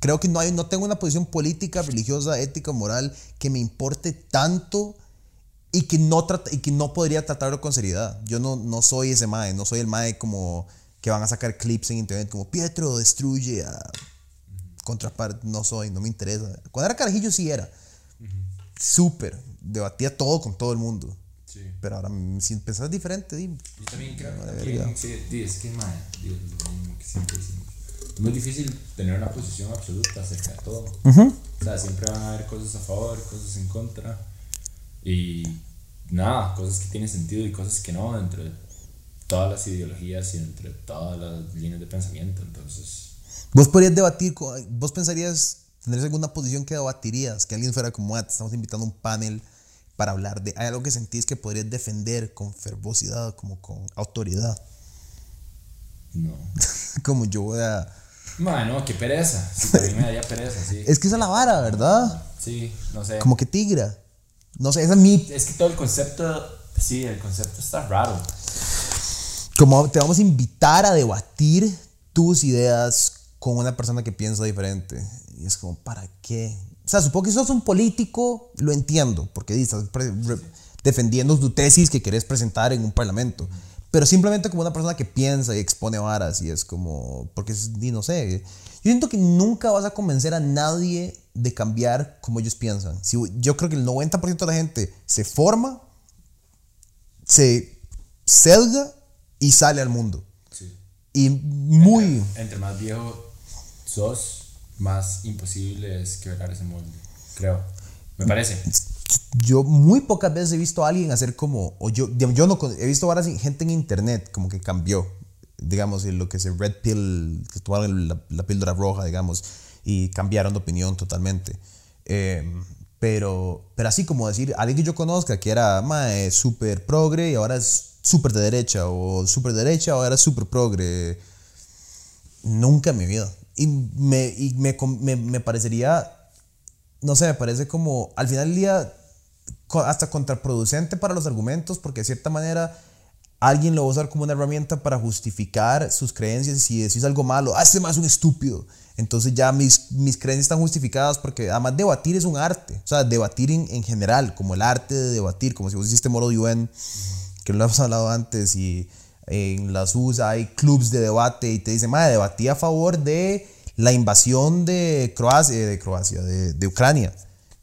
Creo que no, hay, no tengo una posición política, religiosa, ética, moral que me importe tanto y que no, trata- y que no podría tratarlo con seriedad. Yo no, no soy ese mae, no soy el mae como que van a sacar clips en internet como Pietro destruye a contraparte. No soy, no me interesa. Cuando era carajillo sí era. Súper. Debatía todo con todo el mundo. Sí. Pero ahora, si pensás diferente, di, Yo también creo que verga. también, sí, es que, madre, di, es lo mismo que siempre decimos. Es muy difícil tener una posición absoluta acerca de todo. O sea, siempre van a haber cosas a favor, cosas en contra. Y nada, cosas que tienen sentido y cosas que no, entre todas las ideologías y entre todas las líneas de pensamiento. Entonces, Vos podrías debatir, vos pensarías, tendrías alguna posición que debatirías, que alguien fuera como, "Ah, te estamos invitando a un panel para hablar de, hay algo que sentís que podrías defender con fervosidad, como con autoridad, no. como yo voy a... Madre, no, qué pereza. Sí, mí me daría pereza, sí. Es que esa es la vara, ¿verdad? Sí, no sé. Como que tigra. No sé, esa es mi... Es que todo el concepto, sí, el concepto está raro. Como te vamos a invitar a debatir tus ideas con una persona que piensa diferente. Y es como, ¿para qué? O sea, supongo que sos un político, lo entiendo, porque estás defendiendo tu tesis que querés presentar en un parlamento. Pero simplemente como una persona que piensa y expone varas y es como, porque es, no sé, yo siento que nunca vas a convencer a nadie de cambiar como ellos piensan. Si, yo creo que el 90% de la gente se forma, se selga y sale al mundo. Sí. Y muy... Entre más viejo sos, más imposible es quebrar ese molde. Creo. Me parece. Yo muy pocas veces he visto a alguien hacer como... O yo, yo no... He visto ahora gente en internet como que cambió. Digamos, lo que es red pill, que tomaron la, la píldora roja, digamos, y cambiaron de opinión totalmente. Eh, pero, pero así como decir, alguien que yo conozca que era súper progre y ahora es súper de derecha, o súper derecha, ahora es súper progre. Nunca en mi vida. Y me, y me, me, me parecería, no sé, me parece como, al final del día, hasta contraproducente para los argumentos, porque de cierta manera alguien lo va a usar como una herramienta para justificar sus creencias y si decís algo malo, ah, este más un estúpido. Entonces ya mis, mis creencias están justificadas porque además debatir es un arte. O sea, debatir en, en general, como el arte de debatir, como si vos hiciste Moro de UN, que lo hemos hablado antes, y en las USA hay clubs de debate y te dicen, madre, debatí a favor de la invasión de Croacia, de, Croacia, de, de Ucrania.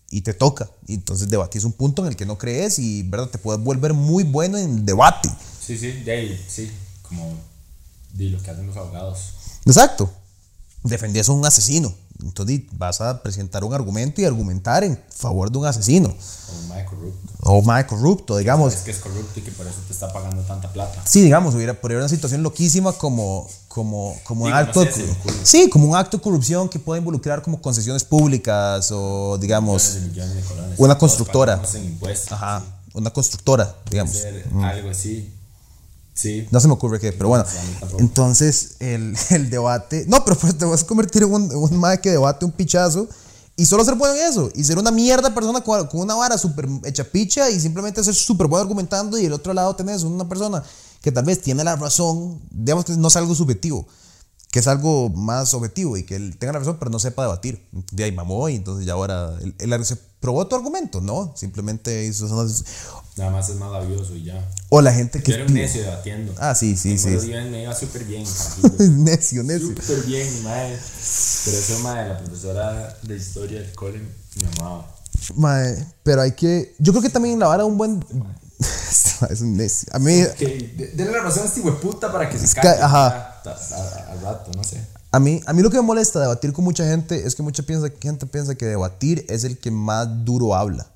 Y te toca. Y entonces debatís un punto en el que no crees y ¿verdad? te puedes volver muy bueno en debate. Sí, sí, de ahí, sí. Como de lo que hacen los abogados. Exacto. Defendías a un asesino. Entonces vas a presentar un argumento y argumentar en favor de un asesino. Como un mae corrupto. O más corrupto, digamos. Es que es corrupto y que por eso te está pagando tanta plata. Sí, digamos, hubiera, una situación loquísima como, como, como un no acto. sé, ocurre. sí, como un acto de corrupción que puede involucrar como concesiones públicas o, digamos, Millones de millones de. Una constructora. pagamos en impuestos. ajá, una constructora, digamos. Hacer algo así. Sí. No se me ocurre qué, pero bueno. Entonces, el, el debate. No, pero pues te vas a convertir en un, un mae que debate un pichazo y solo ser bueno en eso. Y ser una mierda persona con, con una vara súper hecha picha y simplemente ser súper bueno argumentando. Y del otro lado tenés una persona que tal vez tiene la razón. Digamos que no es algo subjetivo, que es algo más objetivo y que él tenga la razón, pero no sepa debatir. De ahí mamó y entonces ya ahora. Él, él se probó tu argumento, ¿no? Simplemente hizo. Nada más es más labioso y ya. O la gente que. Yo era un necio debatiendo. Ah, sí, sí, sí. Me iba súper bien, necio, necio. Súper bien, mae. Pero eso, mae, la profesora de historia del cole me amaba. Mae, pero hay que. Yo creo que también la vara un buen. es un necio. A mí, Ok, de- denle la razón a este hueputa para que se calle. ajá. Al rato, no sé. a mí, a mí lo que me molesta de debatir con mucha gente es que mucha piensa, gente piensa que debatir es el que más duro habla.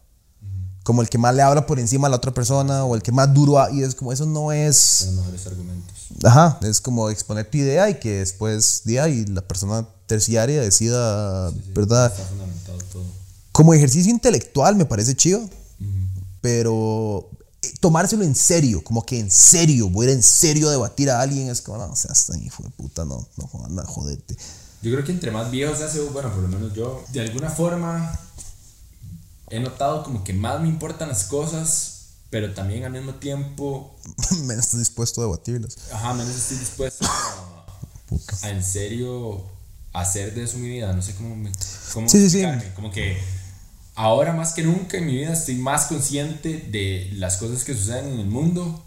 como el que más le habla por encima a la otra persona o el que más duro ha- y es como eso no es Los mejores argumentos. ajá es como exponer tu idea y que después día y la persona terciaria decida verdad Está fundamentado todo. como ejercicio intelectual me parece chido pero tomárselo en serio como que en serio voy a ir en serio a debatir a alguien es como no seas tan hijo de puta no no anda, jodete Yo creo que entre más viejo se hace, bueno, por lo menos yo, de alguna forma he notado como que más me importan las cosas, pero también al mismo tiempo, menos estás dispuesto a debatirlas ajá, menos estoy dispuesto a, a en serio hacer de eso mi vida. No sé cómo, me, cómo Sí, sí, sí. Como que ahora más que nunca en mi vida estoy más consciente de las cosas que suceden en el mundo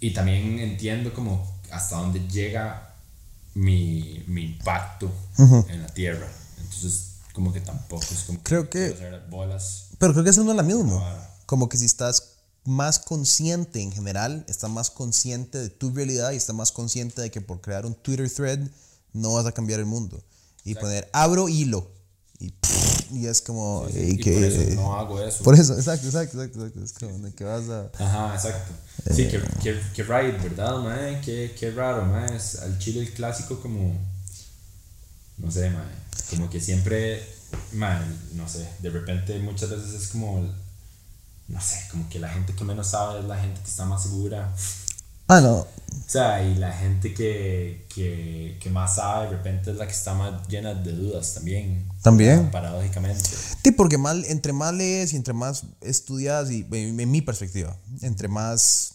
y también entiendo como hasta dónde llega mi, mi impacto en la tierra. Entonces, como que tampoco es como Creo que- bolas. Pero creo que eso no es la misma. Claro. Como que si estás más consciente en general, estás más consciente de tu realidad y estás más consciente de que por crear un Twitter thread no vas a cambiar el mundo. Y poner abro hilo. Y, y es como. y Y que, por eso no hago eso. por eso, exacto, exacto, exacto. exacto. Es como que vas a. Ajá, exacto. Sí, que, que, que right, ¿verdad, mae? Qué, qué raro, mae. Es al chile el clásico como... No sé, mae. Como que siempre... Mae, no sé. De repente muchas veces es como... No sé, como que la gente que menos sabe es la gente que está más segura. Ah, no. O sea, y la gente que, que, que más sabe de repente es la que está más llena de dudas también. También. Paradójicamente. Sí, porque más, entre más lees y entre más estudias, y en, en mi perspectiva, entre más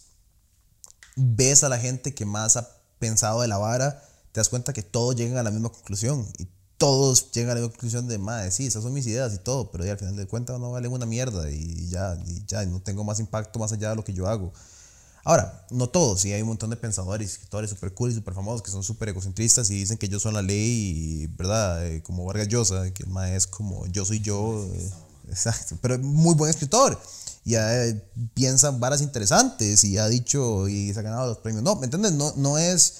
ves a la gente que más ha pensado de la vara, te das cuenta que todos llegan a la misma conclusión. Y todos llegan a la misma conclusión de, madre, sí, esas son mis ideas y todo, pero ya al final de cuentas no valen una mierda y ya, y ya, y no tengo más impacto más allá de lo que yo hago. Ahora, no todos, sí hay un montón de pensadores, escritores súper cool y súper famosos que son súper egocentristas y dicen que yo soy la ley, y, ¿verdad? Eh, como Vargas Llosa, que el mae es como yo soy yo, eh, exacto, pero muy buen escritor y eh, piensa varas interesantes y ha dicho y se ha ganado los premios. No, ¿me entiendes? No, no es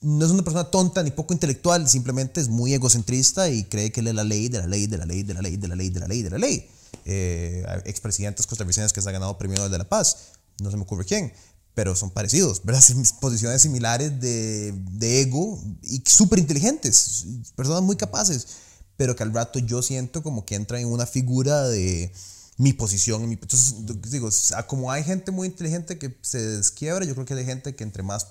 no es una persona tonta ni poco intelectual, simplemente es muy egocentrista y cree que él es la ley de la ley de la ley de la ley de la ley de la ley de la ley. Eh, expresidentes costarricenses que se han ganado premio Nobel de la Paz, no se me ocurre quién, pero son parecidos, ¿verdad? Posiciones similares de, de ego y súper inteligentes, personas muy capaces, pero que al rato yo siento como que entra en una figura de mi posición. mi- entonces, digo, como hay gente muy inteligente que se desquiebra, yo creo que hay gente que entre más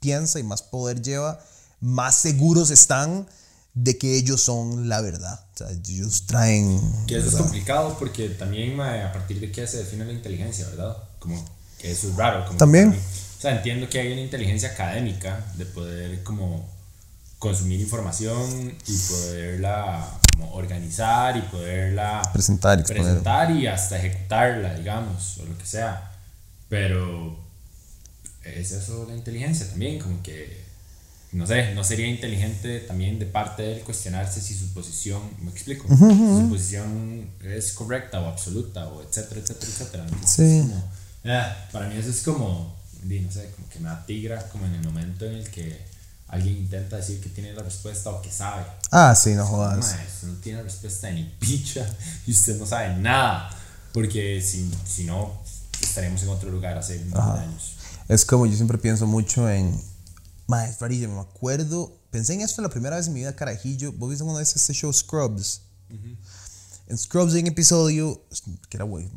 piensa y más poder lleva, más seguros están de que ellos son la verdad. O sea, ellos traen... Que eso es complicado porque también a partir de qué se define la inteligencia, ¿verdad? Como que eso es raro. como También. que o sea, entiendo que hay una inteligencia académica de poder como consumir información y poderla como organizar y poderla Presentar, exponer. presentar y hasta ejecutarla, digamos, o lo que sea. Pero es eso la inteligencia también, como que no sé, no sería inteligente también de parte de él cuestionarse si su posición, me explico, si su posición es correcta o absoluta o etcétera, etcétera, etcétera. Entonces, Sí. como, ah, para mí eso es como, no sé, como que me atigra como en el momento en el que alguien intenta decir que tiene la respuesta o que sabe. Ah, sí, no jodas. Usted no tiene respuesta ni picha y usted no sabe nada. Porque si, si no, estaríamos en otro lugar hace de años. Es como yo siempre pienso mucho en. Mae, es rarísimo, me acuerdo. Pensé en esto la primera vez en mi vida, carajillo. ¿Vos viste una vez este show Scrubs? En Scrubs hay un episodio, que era güey,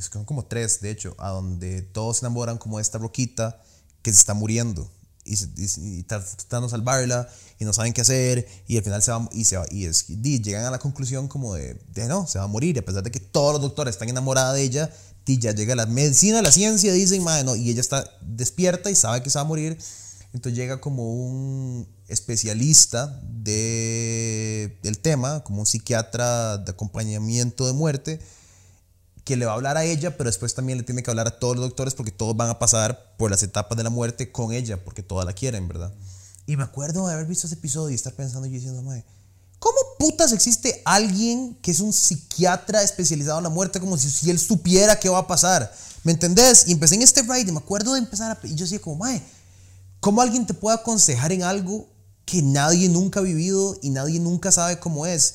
son como tres, de hecho, a donde todos se enamoran como de esta roquita que se está muriendo. Y, y, y tratando de salvarla y no saben qué hacer y al final se va y se va y, es, y llegan a la conclusión como de, de no, se va a morir a pesar de que todos los doctores están enamorados de ella y ya llega la medicina, la ciencia dicen, madre, no, y ella está despierta y sabe que se va a morir entonces llega como un especialista de, del tema, como un psiquiatra de acompañamiento de muerte, que le va a hablar a ella, pero después también le tiene que hablar a todos los doctores porque todos van a pasar por las etapas de la muerte con ella, porque todas la quieren, ¿verdad? Y me acuerdo de haber visto ese episodio y estar pensando yo diciendo, madre, ¿cómo putas existe alguien que es un psiquiatra especializado en la muerte como si, si él supiera qué va a pasar? ¿Me entendés? Y empecé en este ride me acuerdo de empezar a... Y yo decía como, madre, ¿cómo alguien te puede aconsejar en algo que nadie nunca ha vivido y nadie nunca sabe cómo es?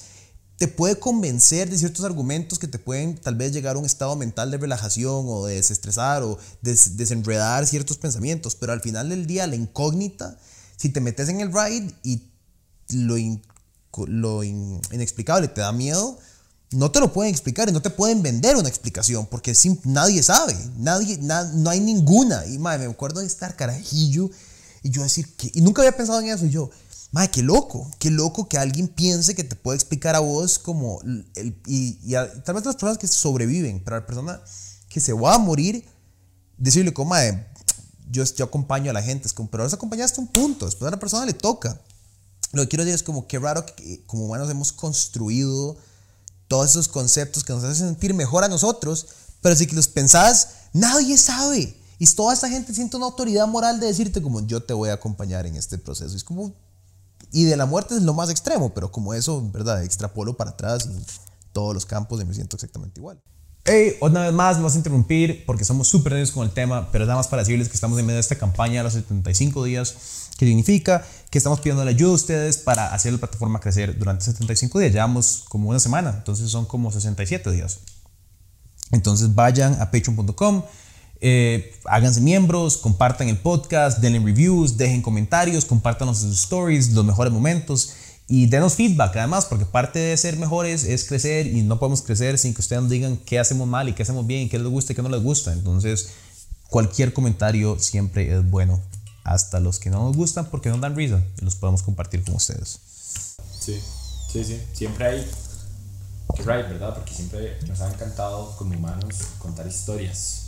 te puede convencer de ciertos argumentos que te pueden tal vez llegar a un estado mental de relajación o de desestresar o des- desenredar ciertos pensamientos, pero al final del día la incógnita, si te metes en el ride y lo, in- lo in- inexplicable te da miedo, no te lo pueden explicar y no te pueden vender una explicación porque nadie sabe, nadie, na- no hay ninguna. Y madre, me acuerdo de estar carajillo y yo decir que, y nunca había pensado en eso, y yo, madre, qué loco, qué loco que alguien piense que te puede explicar a vos como, el, y, y a- tal vez las personas que sobreviven, pero a la persona que se va a morir, decirle como, madre, yo, yo acompaño a la gente, es como, pero ahora acompañaste un punto, después a la persona le toca. Lo que quiero decir es como qué raro que como humanos hemos construido todos esos conceptos que nos hacen sentir mejor a nosotros, pero si que los pensás, nadie sabe. Y toda esa gente siente una autoridad moral de decirte como yo te voy a acompañar en este proceso. Es como... Y de la muerte es lo más extremo, pero como eso, ¿verdad? Extrapolo para atrás y todos los campos y me siento exactamente igual. Hey, una vez más vas a interrumpir porque somos súper nerviosos con el tema, pero nada más para decirles que estamos en medio de esta campaña de los 75 días, que significa que estamos pidiendo la ayuda a ustedes para hacer la plataforma crecer durante 75 días. Llevamos como una semana, entonces son como 67 días. Entonces vayan a patreon.com, eh, háganse miembros, compartan el podcast, denle reviews, dejen comentarios, compártanos sus stories, los mejores momentos y denos feedback además, porque parte de ser mejores es crecer y no podemos crecer sin que ustedes nos digan qué hacemos mal y qué hacemos bien y qué les gusta y qué no les gusta. Entonces, cualquier comentario siempre es bueno, hasta los que no nos gustan porque no dan risa y los podemos compartir con ustedes. Sí, sí, sí. Siempre hay. Right, ¿verdad? Porque siempre nos ha encantado como humanos contar historias.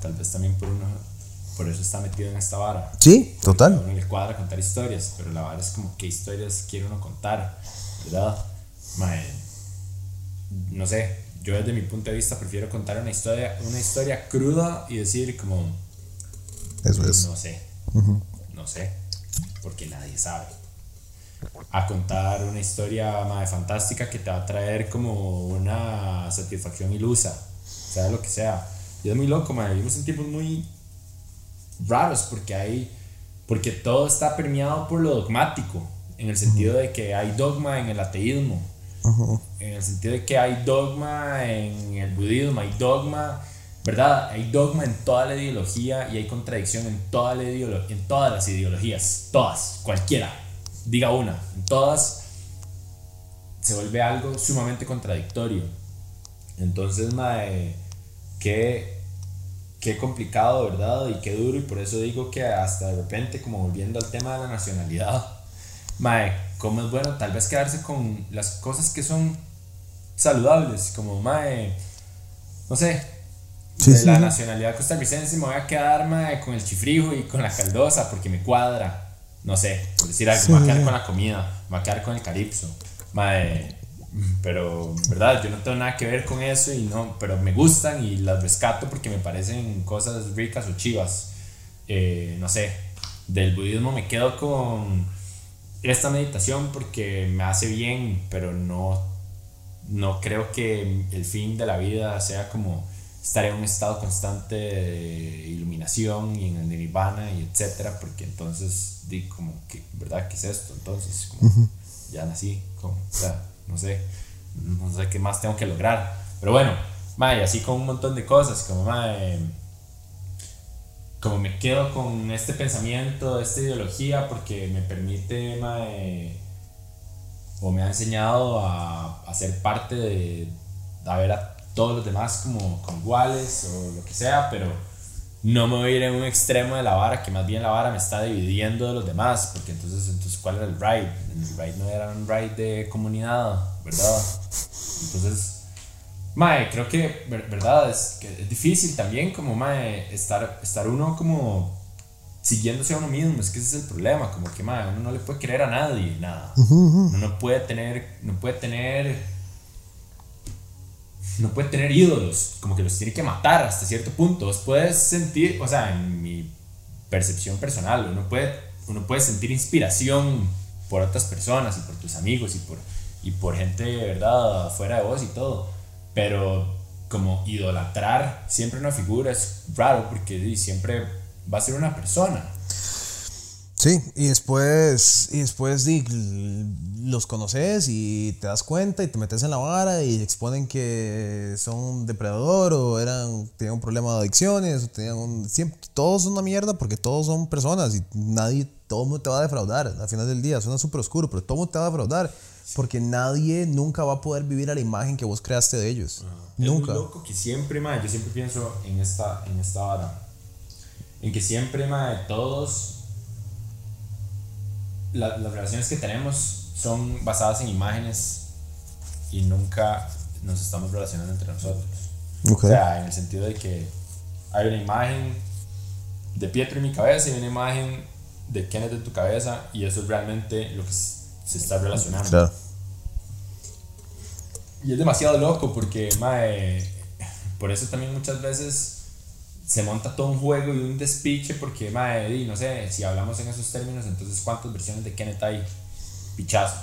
Tal vez también por uno. Por eso está metido en esta vara. Sí, total. Uno le cuadra contar historias, pero la vara es como qué historias quiere uno contar, ¿verdad? Mae, no sé, yo desde mi punto de vista prefiero contar una historia, una historia cruda y decir como, Eso es. no sé, no sé, porque nadie sabe. A contar una historia mae, fantástica que te va a traer como una satisfacción ilusa, sea lo que sea. Y es muy loco, mae, vivimos en tiempos muy raros porque hay porque todo está permeado por lo dogmático en el sentido de que hay dogma en el ateísmo en el sentido de que hay dogma en el budismo hay dogma verdad hay dogma en toda la ideología y hay contradicción en toda la ideolo- en todas las ideologías todas cualquiera diga una en todas se vuelve algo sumamente contradictorio. Entonces mae, qué qué complicado, ¿verdad? Y qué duro, y por eso digo que hasta de repente, como volviendo al tema de la nacionalidad, mae, cómo es bueno tal vez quedarse con las cosas que son saludables, como mae, no sé, Sí, de sí, la sí. nacionalidad costarricense me voy a quedar mae, con el chifrijo y con la caldosa porque me cuadra, no sé, por decir algo, me voy a quedar con la comida, me voy a quedar con el calipso, mae, pero verdad yo no tengo nada que ver con eso y no pero me gustan y las rescato porque me parecen cosas ricas o chivas. Eh, no sé del budismo me quedo con esta meditación porque me hace bien pero no no creo que el fin de la vida sea como estar en un estado constante de iluminación y en el nirvana y etcétera porque entonces di como que verdad qué es esto entonces como ya nací como o sea no sé no sé qué más tengo que lograr. Pero bueno mae, así con un montón de cosas como mae, como me quedo con este pensamiento esta ideología porque me permite o me ha enseñado a, a ser parte de, a ver a todos los demás como, como iguales o lo que sea, pero no me voy a ir en un extremo de la vara, que más bien la vara me está dividiendo de los demás, porque entonces, entonces ¿cuál era el ride? El ride no era un ride de comunidad, ¿verdad? Entonces, mae, creo que, ver- ¿verdad? Es, que es difícil también como, mae, estar, estar uno como siguiéndose a uno mismo, es que ese es el problema, como que, mae, uno no le puede creer a nadie, nada. Uno no puede tener, no puede tener no puede tener ídolos, como que los tiene que matar hasta cierto punto. Puedes sentir, o sea, en mi percepción personal, uno puede, uno puede sentir inspiración por otras personas y por tus amigos y por, y por gente, ¿verdad?, fuera de vos y todo. Pero como idolatrar siempre una figura es raro porque siempre va a ser una persona. Sí, y después, y después di, los conoces y te das cuenta y te metes en la vara y exponen que son un depredador o eran, tenían un problema de adicciones o tenían un... Siempre, todos son una mierda porque todos son personas y nadie, todo el mundo te va a defraudar al final del día. Suena súper oscuro, pero todo el mundo te va a defraudar porque nadie nunca va a poder vivir a la imagen que vos creaste de ellos. Nunca. Es loco que siempre, ma, yo siempre pienso en esta, en esta vara. En que siempre, ma, todos la- las relaciones que tenemos son basadas en imágenes y nunca nos estamos relacionando entre nosotros. Ok. O sea, en el sentido de que hay una imagen de Pietro en mi cabeza y una imagen de Kenneth en tu cabeza y eso es realmente lo que se está relacionando. Claro. Y es demasiado loco porque, mae, por eso también muchas veces se monta todo un juego y un despiche porque, mae, di, no sé, si hablamos en esos términos, entonces ¿cuántas versiones de Kenneth hay? Pichazo.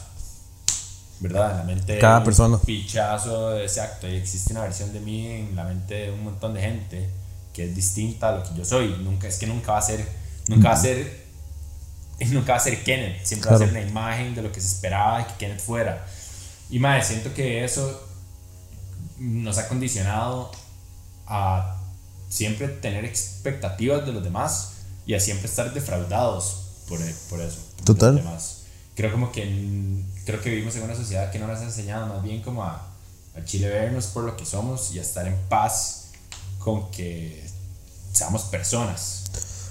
¿Verdad? En la mente de Cada un persona. Pichazo, exacto. Y existe una versión de mí en la mente de un montón de gente que es distinta a lo que yo soy. Nunca, es que nunca va a ser, nunca va a ser, nunca va a ser Kenneth. Siempre va a Claro. ser una imagen de lo que se esperaba que Kenneth fuera. Y mae, siento que eso nos ha condicionado a siempre tener expectativas de los demás y a siempre estar defraudados por, e- por eso. de Total. los demás. Creo como que creo que vivimos en una sociedad que no nos ha enseñado más bien como a, a chile vernos por lo que somos y a estar en paz con que seamos personas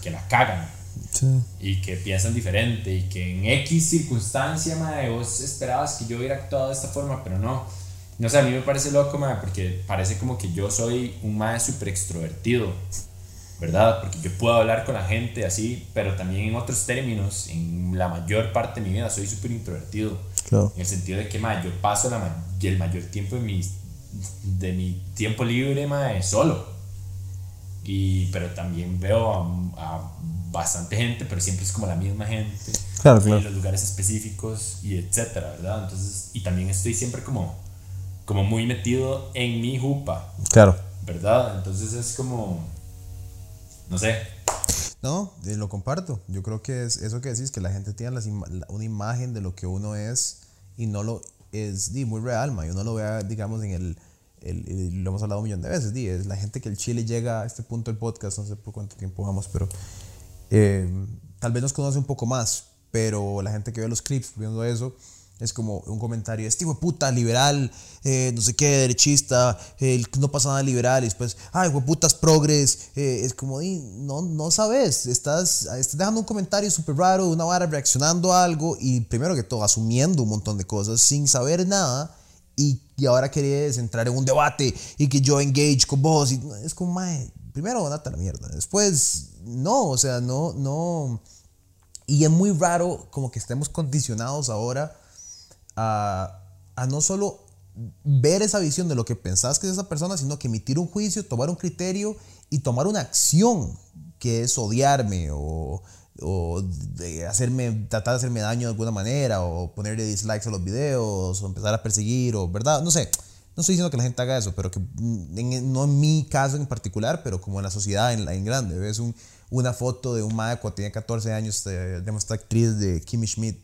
que la cagan Sí. y que piensan diferente y que en X circunstancia, madre, vos esperabas que yo hubiera actuado de esta forma, pero no. No sé, a mí me parece loco, madre, porque parece como que yo soy un madre súper extrovertido, ¿verdad? Porque yo puedo hablar con la gente así, pero también en otros términos, en la mayor parte de mi vida soy súper introvertido. Claro. En el sentido de que, madre, yo paso la ma- el mayor tiempo de mi, de mi tiempo libre, madre, solo. Y, pero también veo a, a bastante gente, pero siempre es como la misma gente. Claro, claro. En los lugares específicos y etcétera, ¿verdad? Entonces, y también estoy siempre como, como muy metido en mi jupa, Claro. ¿verdad? Entonces es como, no sé, No, eh, lo comparto. Yo creo que es eso que decís, que la gente tiene las ima- la- una imagen de lo que uno es y no lo es di, muy real, ma, y uno lo vea, digamos, en el, el- el- lo hemos hablado un millón de veces, di, es la gente que el Chile llega a este punto del podcast, no sé por cuánto tiempo vamos, pero eh, tal vez nos conoce un poco más, pero la gente que ve los clips viendo eso es como un comentario, este hijo de puta, liberal, eh, no sé qué, derechista, eh, no pasa nada liberal, y después, ay, hijo de putas, progres, eh, es como, di, no, no sabes, estás, estás dejando un comentario súper raro, una vara reaccionando a algo, y primero que todo, asumiendo un montón de cosas sin saber nada, y, y ahora querés entrar en un debate y que yo engage con vos, y es como, mae, primero, andate a la mierda, después, no, o sea, no, no, y es muy raro como que estemos condicionados ahora a, a no solo ver esa visión de lo que pensás que es esa persona, sino que emitir un juicio, tomar un criterio y tomar una acción que es odiarme o, o de hacerme, tratar de hacerme daño de alguna manera o ponerle dislikes a los videos o empezar a perseguir o, ¿verdad? No sé. No estoy diciendo que la gente haga eso, pero que en- no en mi caso en particular, pero como en la sociedad en, en grande. Ves un, una foto de un mae cuando tenía 14 años, de, de esta actriz de Kimmy Schmidt.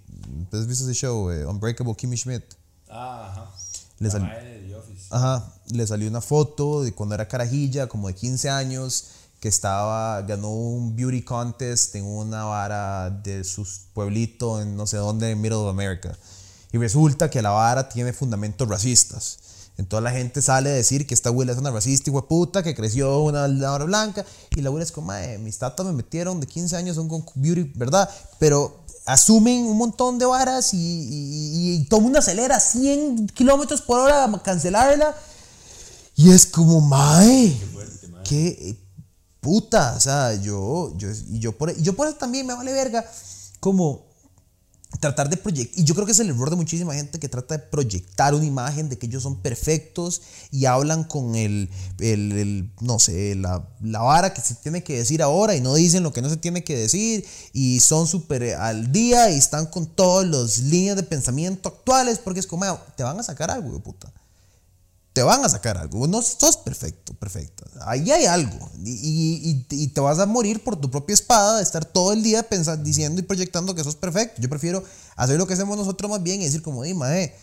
¿Has visto ese show? eh, Unbreakable Kimmy Schmidt. ah, ajá. Le La sal- madre de The Office. Ajá, le salió una foto de cuando era carajilla, como de 15 años, que estaba, ganó un beauty contest en una vara de su pueblito en no sé dónde, en Middle of America. Y resulta que la vara tiene fundamentos racistas. Entonces la gente sale a decir que esta abuela es una racista y puta, que creció una vara blanca. Y la abuela es como, "Mae, mis tatas me metieron de 15 años a un beauty, ¿verdad? Pero asumen un montón de varas y, y, y todo el mundo acelera a 100 kilómetros por hora a cancelarla. Y es como, mae, qué eh, puta, o sea, yo, yo, y yo, por, yo por eso también me vale verga, como tratar de proyectar, y yo creo que es el error de muchísima gente que trata de proyectar una imagen de que ellos son perfectos y hablan con el, el, no sé, la, la vara que se tiene que decir ahora y no dicen lo que no se tiene que decir y son súper al día y están con todas las líneas de pensamiento actuales porque es como, "Mae, te van a sacar algo, de puta te van a sacar algo. No sos perfecto, perfecta. Ahí hay algo. Y, y- y- y te vas a morir por tu propia espada de estar todo el día pensando, diciendo y proyectando que sos perfecto. Yo prefiero hacer lo que hacemos nosotros más bien y decir como, dime, mae,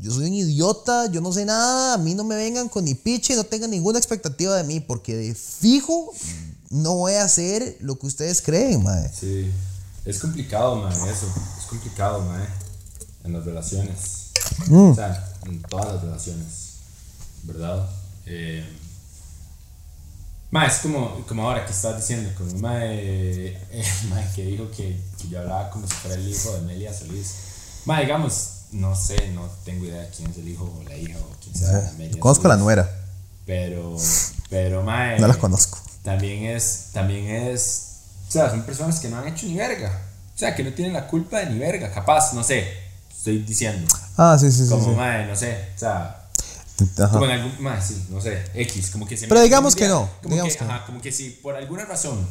yo soy un idiota, yo no sé nada, a mí no me vengan con ni piche, no tengan ninguna expectativa de mí, porque de fijo no voy a hacer lo que ustedes creen, mae. Sí, es complicado, man, eso. Es complicado, man, en las relaciones. O sea, en todas las relaciones, ¿verdad? Eh, ma, es como, como ahora que estás diciendo, como ma, eh, eh, que dijo que, que yo hablaba como si fuera el hijo de Amelia Solís. Ma, digamos, no sé, no tengo idea de quién es el hijo o la hija o quién sea de Amelia Conozco a la Solís. nuera, Pero, pero, ma, no la conozco. también es, también es, o sea, son personas que no han hecho ni verga. O sea, que no tienen la culpa de ni verga. Capaz, no sé, estoy diciendo. Ah, sí, sí, sí. Como, sí. madre, no sé, o sea, Ajá. como en algún, madre, sí, no sé, X, como que se Pero me- digamos día, que no, Como digamos que, que no. ajá, como que si por alguna razón,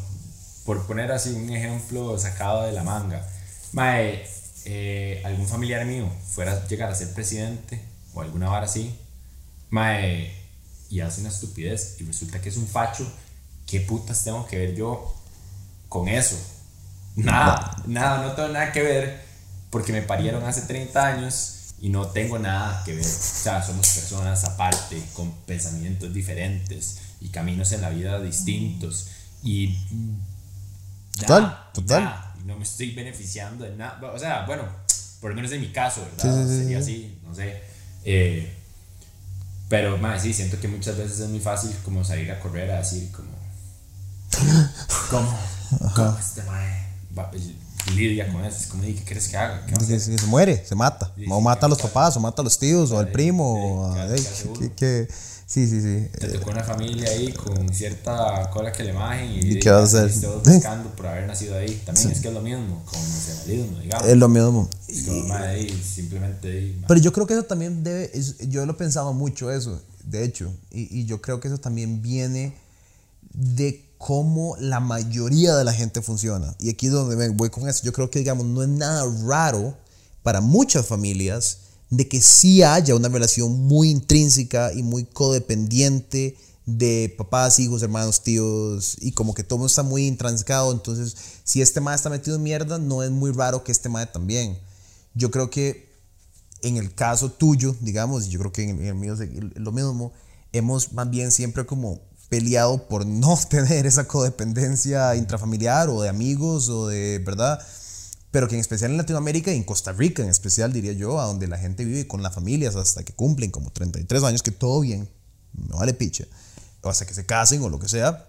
por poner así un ejemplo sacado de la manga, madre, eh, algún familiar mío fuera a llegar a ser presidente o alguna vara así, mae, y hace una estupidez y resulta que es un facho, ¿qué putas tengo que ver yo con eso? Nada, nada, no tengo nada que ver porque me parieron hace 30 años y no tengo nada que ver. O sea, somos personas aparte, con pensamientos diferentes y caminos en la vida distintos. Y. Total, nada, total. nada, no me estoy beneficiando de nada. O sea, bueno, por lo menos en mi caso, ¿verdad? Sí, Sería sí. así, no sé. Eh, pero, más sí, siento que muchas veces es muy fácil como salir a correr a decir, como. ¿Cómo? ¿Cómo este mae lidia con eso? Es como, ¿y qué crees que haga? ¿Qué que se muere, se mata. Sí, o sí, mata a los papás, o mata a los tíos, o al primo. sí, o a- claro, ey, claro, seguro. que, que- sí, sí, sí. Te tocó una familia ahí con cierta cola que le majen y, ¿Y qué vas a hacer? todos buscando por haber nacido ahí. También es que es lo mismo, con nacionalismo, digamos. Es lo mismo. Es como, mae, ahí, simplemente ahí. Pero yo creo que eso también debe, yo lo he pensado mucho eso, de hecho, y, y yo creo que eso también viene de cómo la mayoría de la gente funciona. Y aquí es donde voy con eso. Yo creo que, digamos, no es nada raro para muchas familias de que sí haya una relación muy intrínseca y muy codependiente de papás, hijos, hermanos, tíos, y como que todo está muy intranscado. Entonces, si este madre está metido en mierda, no es muy raro que este madre también. Yo creo que en el caso tuyo, digamos, yo creo que en el mío es lo mismo, hemos más bien siempre como peleado por no tener esa codependencia intrafamiliar o de amigos o de, ¿verdad? Pero que en especial en Latinoamérica y en Costa Rica en especial, diría yo, a donde la gente vive con las familias hasta que cumplen como 33 años, que todo bien, no vale picha, o hasta que se casen o lo que sea,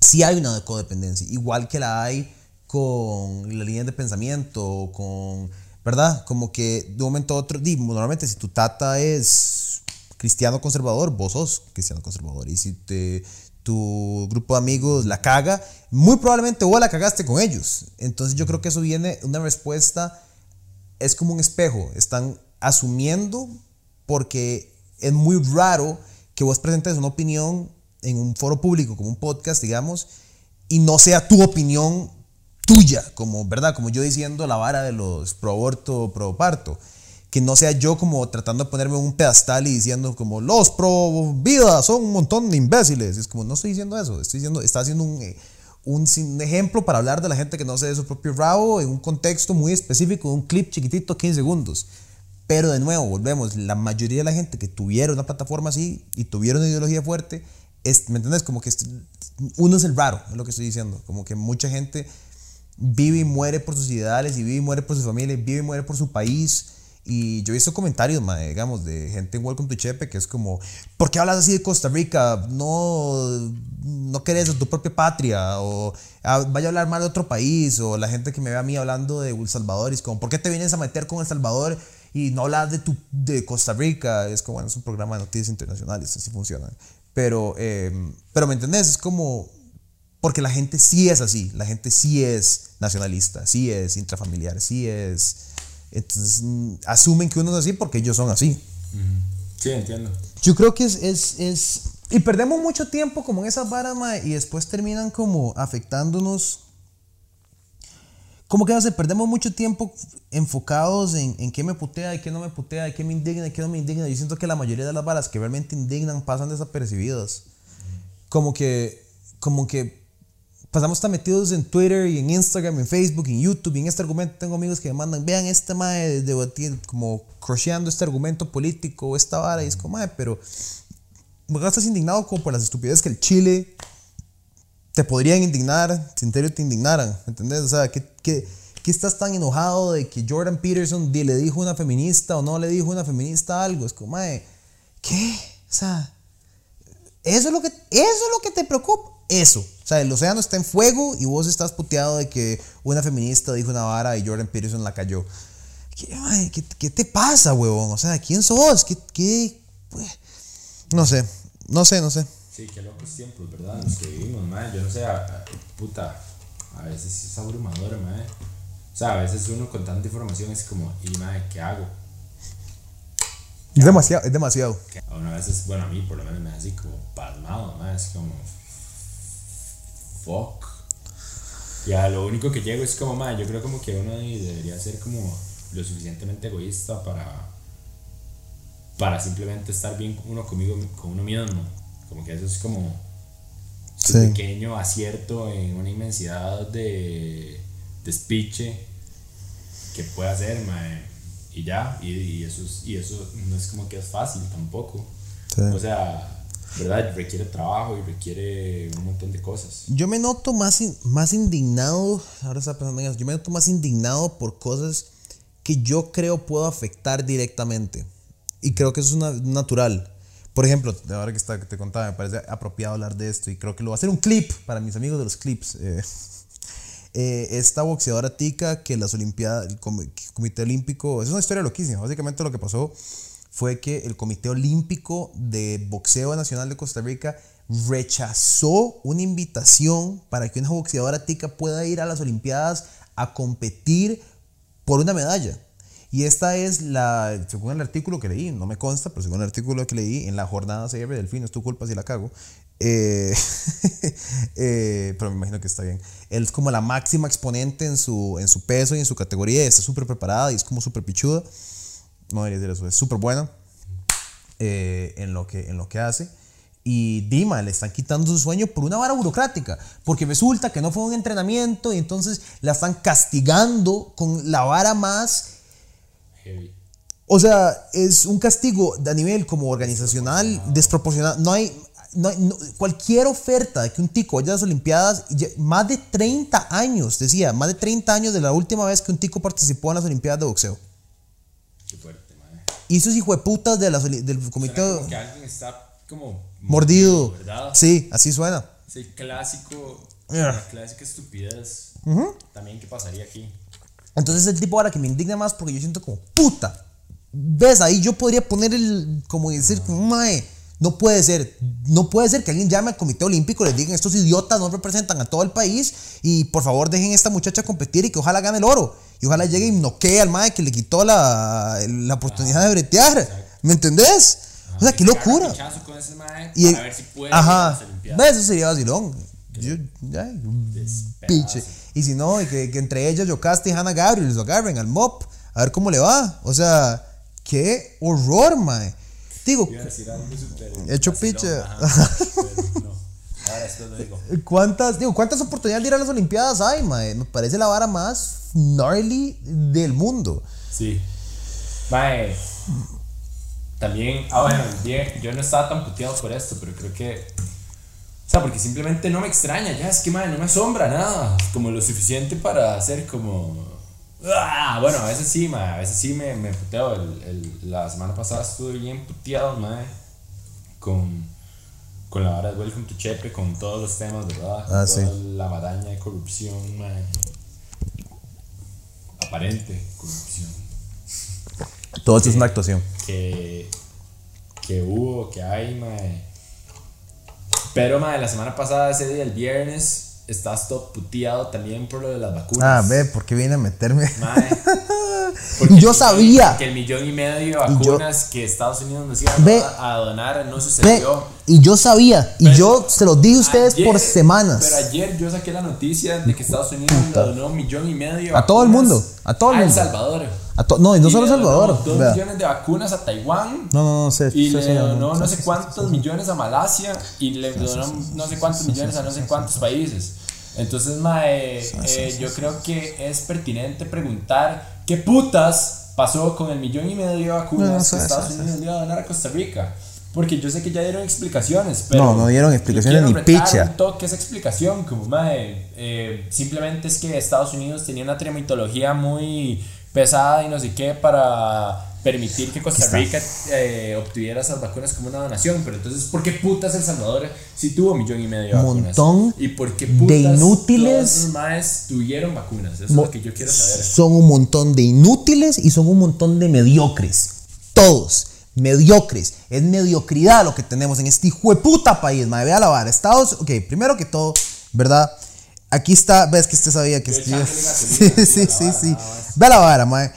sí hay una codependencia, igual que la hay con la línea de pensamiento, con, ¿verdad? Como que de un momento a otro, normalmente si tu tata es cristiano conservador, vos sos cristiano conservador. Y si te, tu grupo de amigos la caga, muy probablemente vos la cagaste con ellos. Entonces yo creo que eso viene, una respuesta, es como un espejo, están asumiendo porque es muy raro que vos presentes una opinión en un foro público, como un podcast, digamos, y no sea tu opinión tuya, como, ¿verdad? Como yo diciendo la vara de los pro aborto, pro parto. Que no sea yo como tratando de ponerme un pedestal y diciendo como los pro vida son un montón de imbéciles. Es como, no estoy diciendo eso, estoy diciendo, está haciendo un, eh, un, sin- ejemplo para hablar de la gente que no sé de su propio rabo en un contexto muy específico, un clip chiquitito, 15 segundos. Pero de nuevo, volvemos, la mayoría de la gente que tuviera una plataforma así y tuviera una ideología fuerte, es, ¿me entiendes? Como que uno es el raro, es lo que estoy diciendo. Como que mucha gente vive y muere por sus ideales y vive y muere por su familia, vive y muere por su país. Y yo he visto comentarios, mae, digamos, de gente en Welcome to Chepe que es como, ¿por qué hablas así de Costa Rica? No, no querés de tu propia patria, o ah, vaya a hablar mal de otro país, o la gente que me ve a mí hablando de El Salvador, y es como, ¿por qué te vienes a meter con El Salvador y no hablas de, tu, de Costa Rica? Es como, bueno, es un programa de noticias internacionales, así funciona. Pero, eh, pero ¿me entendés? Es como, porque la gente sí es así, la gente sí es nacionalista, sí es intrafamiliar, sí es... Entonces asumen que uno es así porque ellos son así. Sí, entiendo. Yo creo que es, es, es... Y perdemos mucho tiempo como en esas varas, mae, y después terminan como afectándonos como que no sé, perdemos mucho tiempo enfocados en, en qué me putea y qué no me putea y qué me indigna y qué no me indigna. Yo siento que la mayoría de las balas que realmente indignan pasan desapercibidas. Como que, como que pasamos tan metidos en Twitter y en Instagram, en Facebook, en YouTube y en este argumento. Tengo amigos que me mandan, vean este mae debatir, como crocheando este argumento político, esta vara, y es como, mae, pero estás indignado como por las estupideces que el Chile te podrían indignar si en serio te indignaran, ¿entendés? O sea, ¿qué, qué, qué estás tan enojado de que Jordan Peterson le dijo a una feminista o no le dijo a una feminista algo? Es como, mae, ¿qué? O sea, eso es lo que, eso es lo que te preocupa. Eso. O sea, el océano está en fuego y vos estás puteado de que una feminista dijo una vara y Jordan Peterson la cayó. ¿Qué, qué- qué te pasa, huevón? O sea, ¿quién sos? ¿Qué, qué? pues, No sé, no sé, no sé. Sí, qué locos tiempos, ¿verdad? Los que vivimos, mae. Yo no sé, a- a- puta, a veces es abrumador, mae. O sea, a veces uno con tanta información es como, y mae, ¿qué hago? Es demasiado, es demasiado. ¿Qué- A una veces, bueno, a mí por lo menos me da así como pasmado, mae. Es como, fuck. Ya, lo único que llego es como, mae, yo creo como que uno debería ser como lo suficientemente egoísta para para simplemente estar bien uno conmigo, con uno mismo. Como que eso es como Sí. pequeño acierto en una inmensidad de despiche que puede hacer, mae. Y ya, y, y eso es, y eso no es como que es fácil tampoco. Sí. O sea, ¿verdad? Requiere trabajo y requiere un montón de cosas. Yo me noto más, in- más indignado, ahora está pensando en eso, yo me noto más indignado por cosas que yo creo puedo afectar directamente. Y creo que eso es una- natural. Por ejemplo, ahora que, está, que te contaba, me parece apropiado hablar de esto y creo que lo voy a hacer un clip para mis amigos de los clips. Eh, eh, esta boxeadora tica que las Olimpiadas, el Com- Comité Olímpico, es una historia loquísima. Básicamente lo que pasó fue que el Comité Olímpico de Boxeo Nacional de Costa Rica rechazó una invitación para que una boxeadora tica pueda ir a las Olimpiadas a competir por una medalla. Y esta es la, según el artículo que leí, no me consta, pero según el artículo que leí, en la jornada CR del fin, es tu culpa si la cago. eh, eh, pero me imagino que está bien. Él es como la máxima exponente en su, en su peso y en su categoría, está súper preparada y es como súper pichuda. No debería decir eso, es súper buena eh, en, lo que, en lo que hace. Y Dima le están quitando su sueño por una vara burocrática, porque resulta que no fue un entrenamiento y entonces la están castigando con la vara más Heavy. o sea, es un castigo a nivel como organizacional desproporcionado. No hay, no hay- no- cualquier oferta de que un tico vaya a las Olimpiadas, más de 30 años, decía, más de 30 años de la última vez que un tico participó en las Olimpiadas de boxeo. Qué fuerte, mae. Y esos hijueputas de oli- del comité que alguien está como mordido. ¿verdad? Sí, así suena. Es el clásico, Yeah. la clásica estupidez. También, ¿qué pasaría aquí? Entonces el tipo ahora que me indigna más porque yo siento como puta. ¿Ves? Ahí yo podría poner el, como decir, como, mae, no puede ser, no puede ser que alguien llame al Comité Olímpico y les digan, estos idiotas no representan a todo el país y por favor dejen a esta muchacha competir y que ojalá gane el oro. Y ojalá llegue y noquee al mae que le quitó la, la oportunidad de bretear. ¿Me entendés? O sea, qué locura. con ese mae Y, para ver si puede ajá. Eso sería vacilón. Yo, Despedazo. pinche. Y si no, y que, que entre ellas Yocasta y Hannah Gabriel lo agarren al mop, a ver cómo le va. O sea, qué horror, mae. Digo, Iba a decir algo súper Hecho pero no. Ahora después lo digo. ¿cuántas, digo, ¿cuántas oportunidades de ir a las Olimpiadas hay, mae? Me parece la vara más gnarly del mundo. Sí. Mae. También, ah, bueno, bien, yo no estaba tan puteado por esto, pero creo que. O sea, porque simplemente no me extraña, ya es que, mae, no me asombra nada. Como lo suficiente para hacer como. Ah, bueno, a veces sí, mae, a veces sí me, me puteo. El, el- la semana pasada estuve bien puteado, mae, con, con la vara de Welcome to Chepe, con todos los temas, ¿verdad? Ah, Toda sí. La maraña de corrupción, mae. Aparente corrupción Todo esto es una actuación. que, que hubo, que hay, mae. Pero, mae, la semana pasada, ese día, el viernes, estás todo puteado también por lo de las vacunas. Ah, ve, ¿por qué viene a meterme? Mae, Porque Y yo sabía. Que el millón y medio de Y yo- vacunas que Estados Unidos nos iba a Ve- donar- a donar no Ve, sucedió. y yo sabía, y Pero yo se los dije a ustedes Ayer- por semanas. Pero ayer yo saqué la noticia de que Estados Unidos le donó un millón y medio de A todo el vacunas mundo, a todo el a El mundo. Salvador. A no, y no Y solo Salvador. Dos vea. millones de vacunas a Taiwán. No, no, no sé. Y le donó no, sé cuántos millones a Malasia y le donó no sé cuántos millones a no sé cuántos países. Entonces, mae, eh, yo creo que es pertinente preguntar qué putas pasó con el millón y medio de vacunas No, no, sí, que Estados. Unidos le iba a donar a Costa Rica. Porque yo sé que ya dieron explicaciones, pero No, no dieron explicaciones ni picha. toque esa explicación, como mae, eh, simplemente es que Estados Unidos tenía una tramitología muy pesada y no sé qué para permitir que Costa. Rica eh, obtuviera esas vacunas como una donación. Pero entonces, ¿por qué putas El Salvador sí tuvo un millón y medio de vacunas? Montón ¿Y por qué de putas inútiles. los maes tuvieron vacunas? Eso es lo que yo quiero saber. Son un montón de inútiles y son un montón de mediocres. Todos. Mediocres. Es mediocridad lo que tenemos en este hijo de puta país, madre. Vea la vara. Estados. Ok, primero que todo, ¿verdad? Aquí está. Ves que usted sabía que. Yo Sí, sí, sí, sí. más. Ve la vara, madre.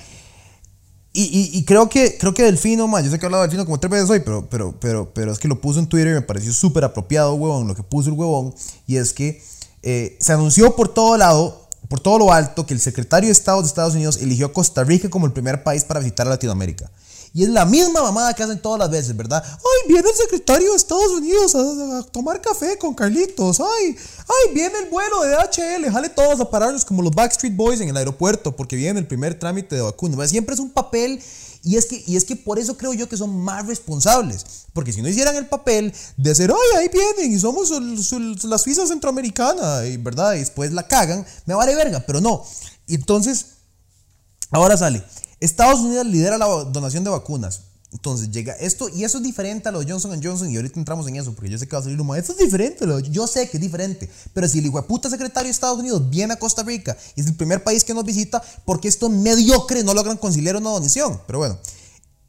Y, y, y creo que creo que Delfino, man, yo sé que he hablado de Delfino como tres veces hoy, pero, pero, pero, pero es que lo puso en Twitter y me pareció súper apropiado, huevón, lo que puso el huevón. Y es que eh, se anunció por todo lado, por todo lo alto, que el secretario de Estado de Estados Unidos eligió a Costa Rica como el primer país para visitar a Latinoamérica. Y es la misma mamada que hacen todas las veces, ¿verdad? Ay, viene el secretario de Estados Unidos a, a tomar café con Carlitos. Ay, ay, viene el vuelo de DHL. Jale todos a pararnos como los Backstreet Boys en el aeropuerto porque viene el primer trámite de vacuna. Siempre es un papel y es, que, y es que por eso creo yo que son más responsables. Porque si no hicieran el papel de hacer, ay, ahí vienen y somos la Suiza centroamericana, y, ¿verdad? Y después la cagan, me vale verga, pero no. Entonces, Ahora sale. Estados Unidos lidera la donación de vacunas. Entonces llega esto, y eso es diferente a lo de Johnson Johnson, y ahorita entramos en eso, porque yo sé que va a salir humo. Esto es diferente, lo- yo sé que es diferente. Pero si el hijo de puta secretario de Estados Unidos viene a Costa Rica y es el primer país que nos visita, porque estos mediocres no logran conciliar una donación. Pero bueno,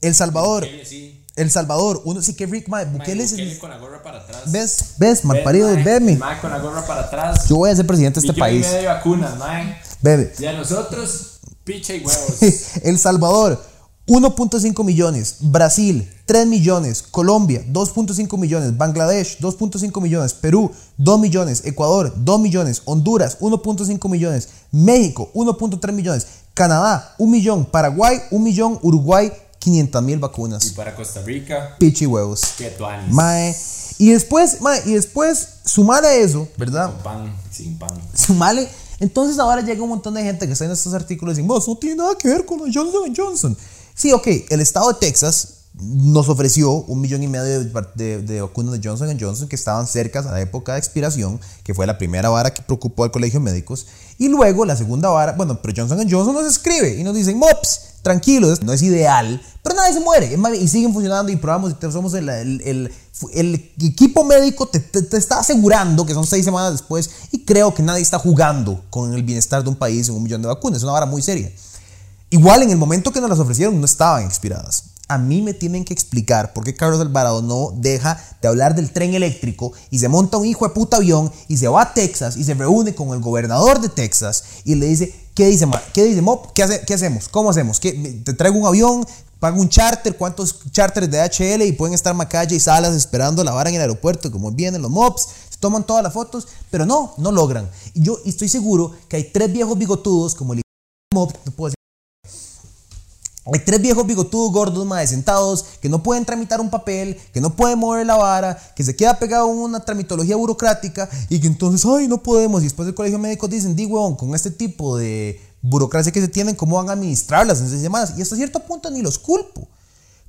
El Salvador, Bukele, sí. El Salvador, uno sí que Rick, mae, Bukele es. Bukele con la gorra para atrás. ¿Ves? ¿Ves? Malparido, veme. mae con la gorra para atrás. Yo voy a ser presidente de este país. medio de vacunas, mae. Bebe. Y a nosotros, picha y huevos. El Salvador, 1.5 millones. Brasil, 3 millones. Colombia, 2.5 millones. Bangladesh, 2.5 millones. Perú, 2 millones. Ecuador, 2 millones. Honduras, 1.5 millones. México, 1.3 millones. Canadá, 1 millón. Paraguay, 1 millón. Uruguay, 500 mil y vacunas. para Costa Rica, Pichi huevos. tuanis. Mae. Y después, mae, y después, sumar a eso, ¿verdad? Con pan, sin pan. Sumale. Entonces ahora llega un montón de gente que está en estos artículos y dicen, vos no tiene nada que ver con Johnson Johnson. Sí, ok, el estado de Texas nos ofreció un millón y medio de, vacunas de Johnson Johnson que estaban cerca a la época de expiración, que fue la primera vara que preocupó al colegio de médicos. Y luego la segunda vara, bueno, pero Johnson Johnson nos escribe y nos dicen, mops, tranquilos, no es ideal, pero nadie se muere. Y siguen funcionando y probamos somos el, equipo médico te, te- te está asegurando que son seis semanas después y creo que nadie está jugando con el bienestar de un país en un millón de vacunas. Es una vara muy seria. Igual en el momento que nos las ofrecieron no estaban expiradas. A mí me tienen que explicar por qué Carlos Alvarado no deja de hablar del tren eléctrico y se monta un hijo de puta avión y se va a Texas y se reúne con el gobernador de Texas y le dice, ¿qué dice, ¿qué dice Mop? ¿Qué, qué hacemos? ¿Cómo hacemos? ¿Qué- me- ¿Te traigo un avión? ¿Pago un charter? ¿Cuántos charters de HL? Y pueden estar Macaya y Salas esperando la vara en el aeropuerto, como vienen los mops, toman todas las fotos, pero no, no logran. Y yo estoy seguro que hay tres viejos bigotudos como el te puedo decir, hay tres viejos bigotudos gordos, madre, sentados, que no pueden tramitar un papel, que no pueden mover la vara, que se queda pegado a una tramitología burocrática y que entonces, ay, no podemos. Y después el colegio médico dicen, di, huevón, con este tipo de burocracia que se tienen, ¿cómo van a administrarlas en seis semanas? Y hasta cierto punto ni los culpo.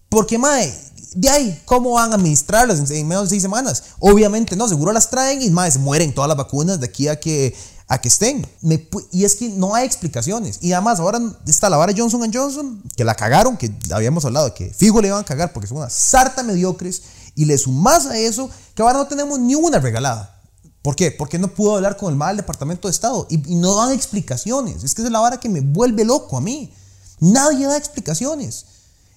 Porque, mae, de ahí, ¿cómo van a administrarlas en, en menos de seis semanas? Obviamente no, seguro las traen y, mae, se mueren todas las vacunas de aquí a que, a que estén. Y es que no hay explicaciones. Y además, ahora está la vara Johnson Johnson, que la cagaron, que habíamos hablado, que fijo le iban a cagar porque son una sarta mediocres. Y le sumás a eso que ahora no tenemos ni una regalada. ¿Por qué? Porque no pudo hablar con el mal departamento de Estado y, no dan explicaciones. Es que es la vara que me vuelve loco a mí. Nadie da explicaciones.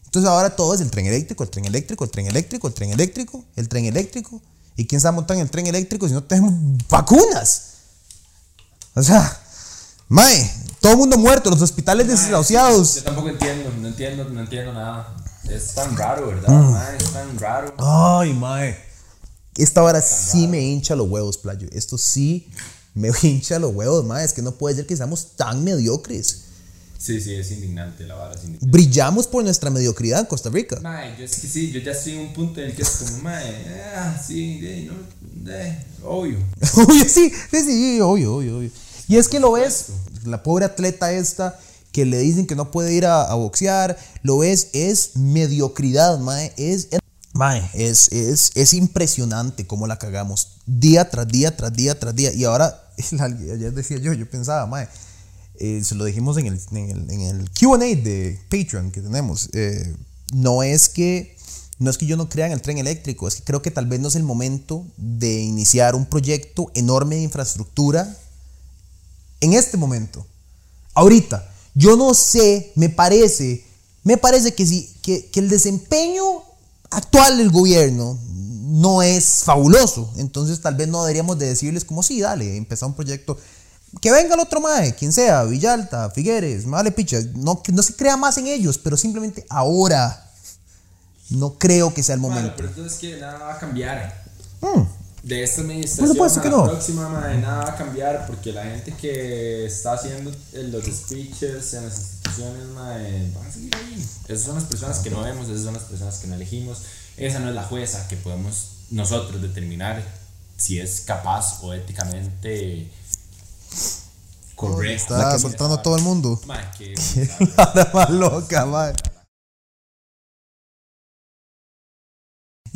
Entonces ahora todo es el tren eléctrico, el tren eléctrico, el tren eléctrico, el tren eléctrico, el tren eléctrico. ¿Y quién a montar en el tren eléctrico si no tenemos vacunas? O sea, Mae, todo el mundo muerto, los hospitales desahuciados. Yo tampoco entiendo, no entiendo, no entiendo nada. Es tan raro, ¿verdad? Mm. mae? es tan raro. Ay, mae. Esta hora sí me hincha los huevos, playo. Esto sí me hincha los huevos, mae. Es que no puede ser que seamos tan mediocres. Sí, sí, es indignante, la vara es indignante. Brillamos por nuestra mediocridad en Costa Rica. Mae, yo es que sí, yo ya estoy en un punto en el que es como, mae, ah, sí, de, no, de, obvio. Obvio, sí, sí, sí, obvio, obvio, obvio. Y es que lo ves, la pobre atleta esta que le dicen que no puede ir a, boxear, lo ves, es mediocridad, mae, es, es- mae, es, es, es impresionante cómo la cagamos día tras día, tras día, tras día. Y ahora, ayer decía yo, yo pensaba, mae, eh, se lo dijimos en el, en el, en el QA de Patreon que tenemos. eh, no es que. No es que yo no crea en el tren eléctrico, es que creo que tal vez no es el momento de iniciar un proyecto enorme de infraestructura en este momento. Ahorita, yo no sé, me parece, me parece que, si, que, que el desempeño actual del gobierno no es fabuloso. Entonces tal vez no deberíamos de decirles como sí, dale, empezar un proyecto. Que venga el otro mae, quien sea, Villalta, Figueres, me vale picha. No, no se crea más en ellos, pero simplemente ahora no creo que sea el Bueno, momento. pero entonces que nada va a cambiar. Mm. De esta administración Por supuesto a que la no. próxima, mae, nada va a cambiar porque la gente que está haciendo eh, los speeches en las instituciones, mae, van a seguir ahí. Esas son las personas que no vemos, esas son las personas que no elegimos. Esa no es la jueza que podemos nosotros determinar si es capaz o éticamente correcta. Está soltando a todo el mundo. Mae, que La más loca, mae.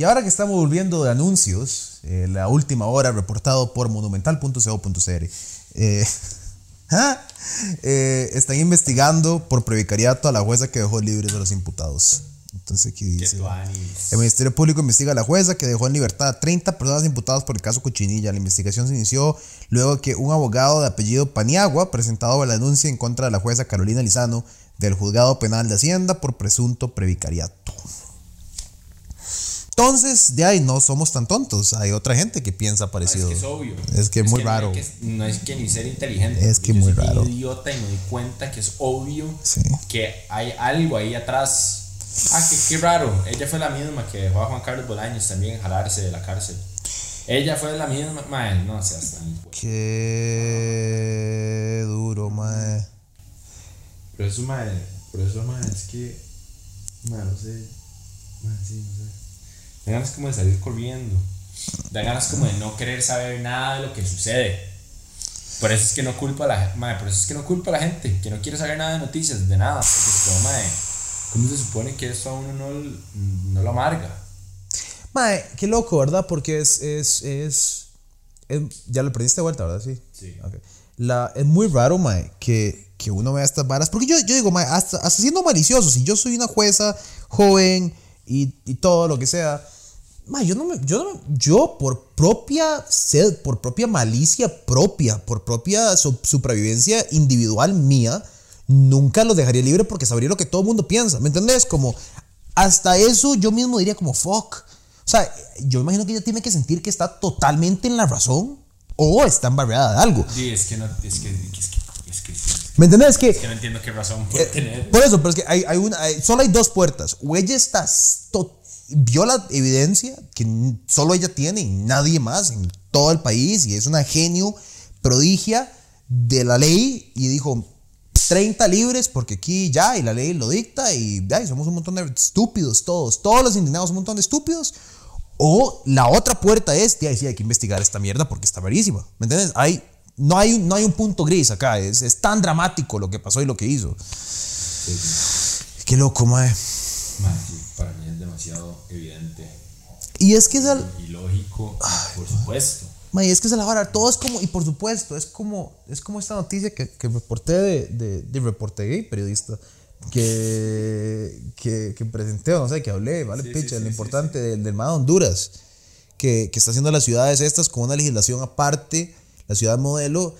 Y ahora que estamos volviendo de anuncios, eh, la última hora reportado por monumental.co.cr. Eh, ah, eh, están investigando por previcariato a la jueza que dejó libres a los imputados. Entonces aquí dice... El Ministerio Público investiga a la jueza que dejó en libertad a 30 personas imputadas por el caso Cochinilla. La investigación se inició luego que un abogado de apellido Paniagua presentado la denuncia en contra de la jueza Carolina Lizano del Juzgado Penal de Hacienda por presunto previcariato. Entonces, de ahí no somos tan tontos. Hay otra gente que piensa Es parecido. que es obvio. Es que es muy no raro. que- no es que ni ser inteligente. Es que Yo muy soy raro. idiota y me doy cuenta que es obvio Sí. que hay algo ahí atrás. Ah, que qué raro. Ella fue la misma que dejó a Juan Carlos Bolaños también jalarse de la cárcel. Ella fue la misma. Mae, no seas tan. Qué duro, mae. Pero eso, mae. Por eso, mae, es que. Mae, no sé. Mae, sí, no sé. Da ganas como de salir corriendo. Da ganas como de no querer saber nada de lo que sucede. Por eso es que no culpa a la gente. Por eso es que no culpa a la gente. Que no quiere saber nada de noticias, de nada. Porque mae, ¿cómo se supone que eso a uno no, no lo amarga? Mae, qué loco, ¿verdad? Porque es, es, es, es- ya lo perdiste de vuelta, ¿verdad? Sí. Sí. Ok. La, es muy raro, mae, que, que uno vea estas varas. Porque yo, yo digo, mae, hasta, hasta siendo malicioso, si yo soy una jueza joven y, y todo lo que sea, mae, yo no me, yo no yo por propia sed, por propia malicia propia, por propia su- supervivencia individual mía, nunca los dejaría libre porque sabría lo que todo el mundo piensa. ¿Me entendés? Como, hasta eso yo mismo diría como, fuck. O sea, yo imagino que ella tiene que sentir que está totalmente en la razón o está embarrada de algo. Sí, es que no. Es que. Es que. Es que, es ¿Me entendés? Que, que no entiendo qué razón puede tener. por eso, pero es que hay, hay una, hay- solo hay dos puertas. O ella está, to- vio la evidencia que solo ella tiene y nadie más en todo el país y es una genio prodigia de la ley y dijo 30 libres porque aquí ya y la ley lo dicta y ya, y somos un montón de estúpidos todos, todos los indignados un montón de estúpidos. O la otra puerta es, ya sí, hay que investigar esta mierda porque está verísima. ¿Me entiendes? Hay, no, hay, un- no hay un punto gris acá. Es, es tan dramático lo que pasó y lo que hizo. Qué loco, mae. Mae, sí, para mí es demasiado evidente Y es que es el, y lógico, y por supuesto. mae, es que es la vara. Todo es como, y por supuesto, es como, es como esta noticia que, que reporté de, de, de reporte gay, periodista, que, que, que presenté, o no sé, que hablé, vale, Sí, picha, sí, lo sí, importante del, del MAD Honduras, que, que está haciendo las ciudades estas con una legislación aparte, la ciudad modelo.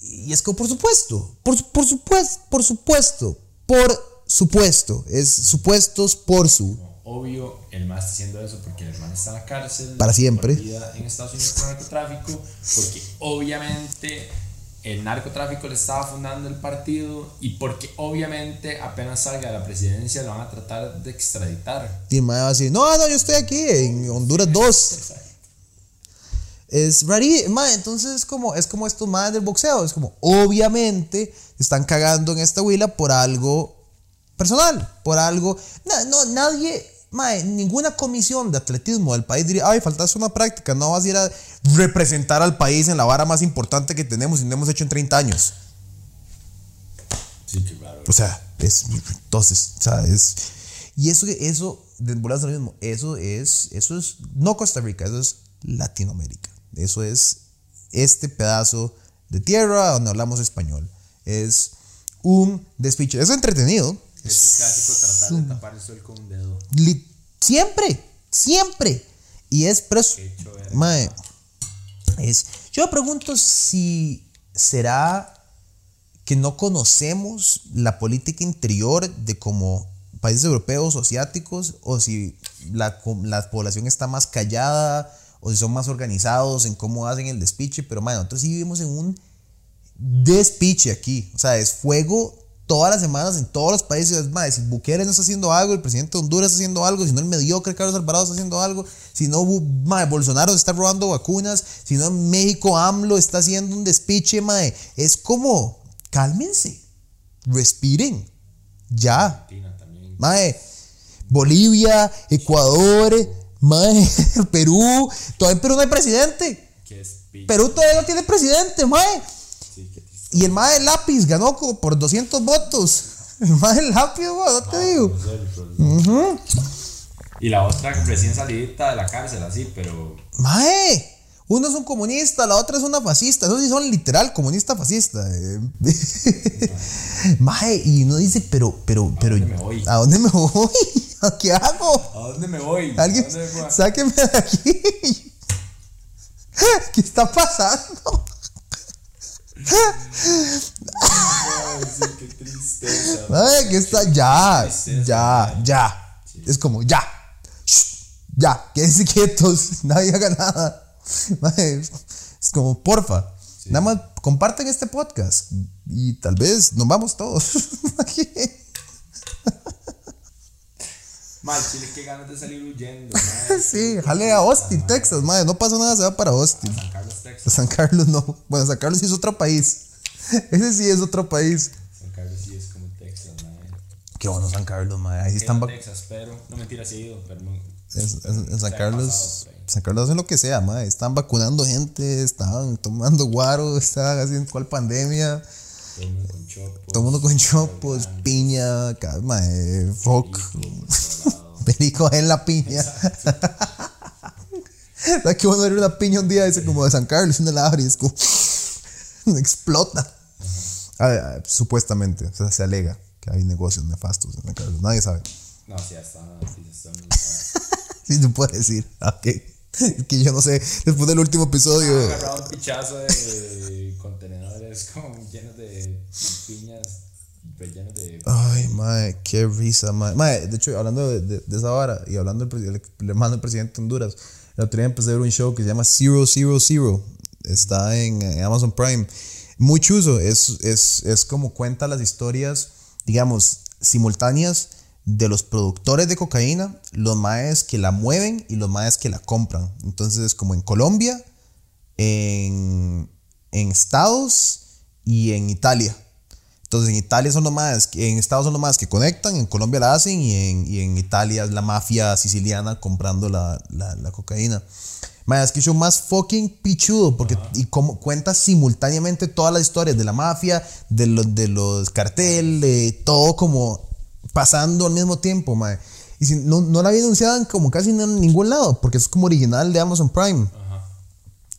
Y es como, por supuesto, por, por supuesto, por supuesto, por supuesto, es supuestos por su. Obvio, el más está haciendo eso porque el hermano está en la cárcel. Para siempre. En Estados Unidos por narcotráfico. Porque obviamente el narcotráfico le estaba fundando el partido y porque obviamente apenas salga a la presidencia lo van a tratar de extraditar. Y mae va a decir, no, no, yo estoy aquí en Honduras 2. Exacto. Es rarísimo, entonces es como, es como estos madres del boxeo, es como, obviamente, están cagando en esta huila por algo personal, por algo, na- no, nadie, mae, ninguna comisión de atletismo del país diría, ay, faltaste una práctica, no vas a ir a representar al país en la vara más importante que tenemos y no hemos hecho en 30 años. Sí, qué raro. O sea, es. Entonces, o sea, es. Y eso, eso, de lo mismo, eso es, eso es, no Costa Rica, eso es Latinoamérica. Eso es este pedazo de tierra donde hablamos español. Es un despiche. Es entretenido. Es clásico tratar de tapar el sol con un dedo. Siempre, siempre. Y es, pero es- Qué hecho verga. mae, es, yo me pregunto si será que no conocemos la política interior de como países europeos o asiáticos, o si la, la población está más callada, o si son más organizados en cómo hacen el despiche, pero mae, nosotros sí vivimos en un despiche aquí. O sea, es fuego todas las semanas en todos los países. Madre, si Bukele no está haciendo algo, el presidente de Honduras está haciendo algo, si no el mediocre Carlos Alvarado está haciendo algo, si no Bolsonaro está robando vacunas, si no en México AMLO está haciendo un despiche, madre. Es como, cálmense, respiren, ya. Mae, Bolivia, Ecuador, mae, Perú, todavía en Perú no hay presidente. Es. Perú todavía no tiene presidente, mae. Y el mae lápiz ganó como por 200 votos. El mae lápiz, güey, no te digo. No sé, pero- Y la otra recién salidita de la cárcel, así, pero. Mae, uno es un comunista, la otra es una fascista. Esos sí son literal comunista fascista. eh. mae, y uno dice, pero, pero, pero. dónde me voy? ¿A dónde me voy? ¿A ¿Qué hago? ¿A dónde me voy? ¿A Alguien, dónde me voy? sáquenme de aquí. ¿Qué está pasando? Ay, sí, qué tristeza. Ay, que está ya, ya, ya. Es como ya. Ya, quédense quietos, nadie haga nada. Es como, porfa, nada más comparten este podcast y tal vez nos vamos todos. Mal, chile, qué ganas de salir huyendo. madre. sí, jale a Austin, Texas, madre, no pasa nada, se va para Austin. San Carlos, Texas. San Carlos no. Bueno, San Carlos sí es otro país. Ese sí es otro país. San Carlos sí es como Texas, madre. Qué bueno San Carlos, madre. Ahí Están están Texas, pero. No mentira, sí he ido, pero no. En, en- en San Carlos. San Carlos hacen lo que sea, madre. Están vacunando gente, estaban tomando guaro, estaban haciendo cuál pandemia. Todo el mundo con chopos. Todo el mundo con chopos, piña, ca- madre, fuck, perico en la piña. ¿Sabes que uno una piña un día dice como de San Carlos y uno la abre y es como explota? Ah, ah, supuestamente, o sea, se alega que hay negocios nefastos en San Carlos. Nadie sabe. No, sí, ya está. Sí, está. Sí se puede decir. Ok. Es que yo no sé, después del último episodio. agarrado un pichazo de contenedores como llenos de piñas rellenos de. Ay, mae, qué risa, mae. Mae, de hecho, hablando de, de- de esa vara y hablando del el hermano del presidente de Honduras, el otro día empecé a ver un show que se llama Zero Zero Zero. Está en, eh, Amazon Prime. Muy chuzo. Es, es, es como cuenta las historias, digamos, simultáneas de los productores de cocaína, los maes que la mueven y los maes que la compran. Entonces, como en Colombia, en, en Estados y en Italia. Entonces en Italia son los más, que- en Estados son los más que conectan, en Colombia la hacen y en, y en Italia es la mafia siciliana comprando la, la, la cocaína. Man, es que show más fucking pichudo porque y como cuenta simultáneamente todas las historias de la mafia, de los, de los cartel, de todo como pasando al mismo tiempo, man. Y si, no, no la había anunciado como casi en ningún lado porque es como original de Amazon Prime.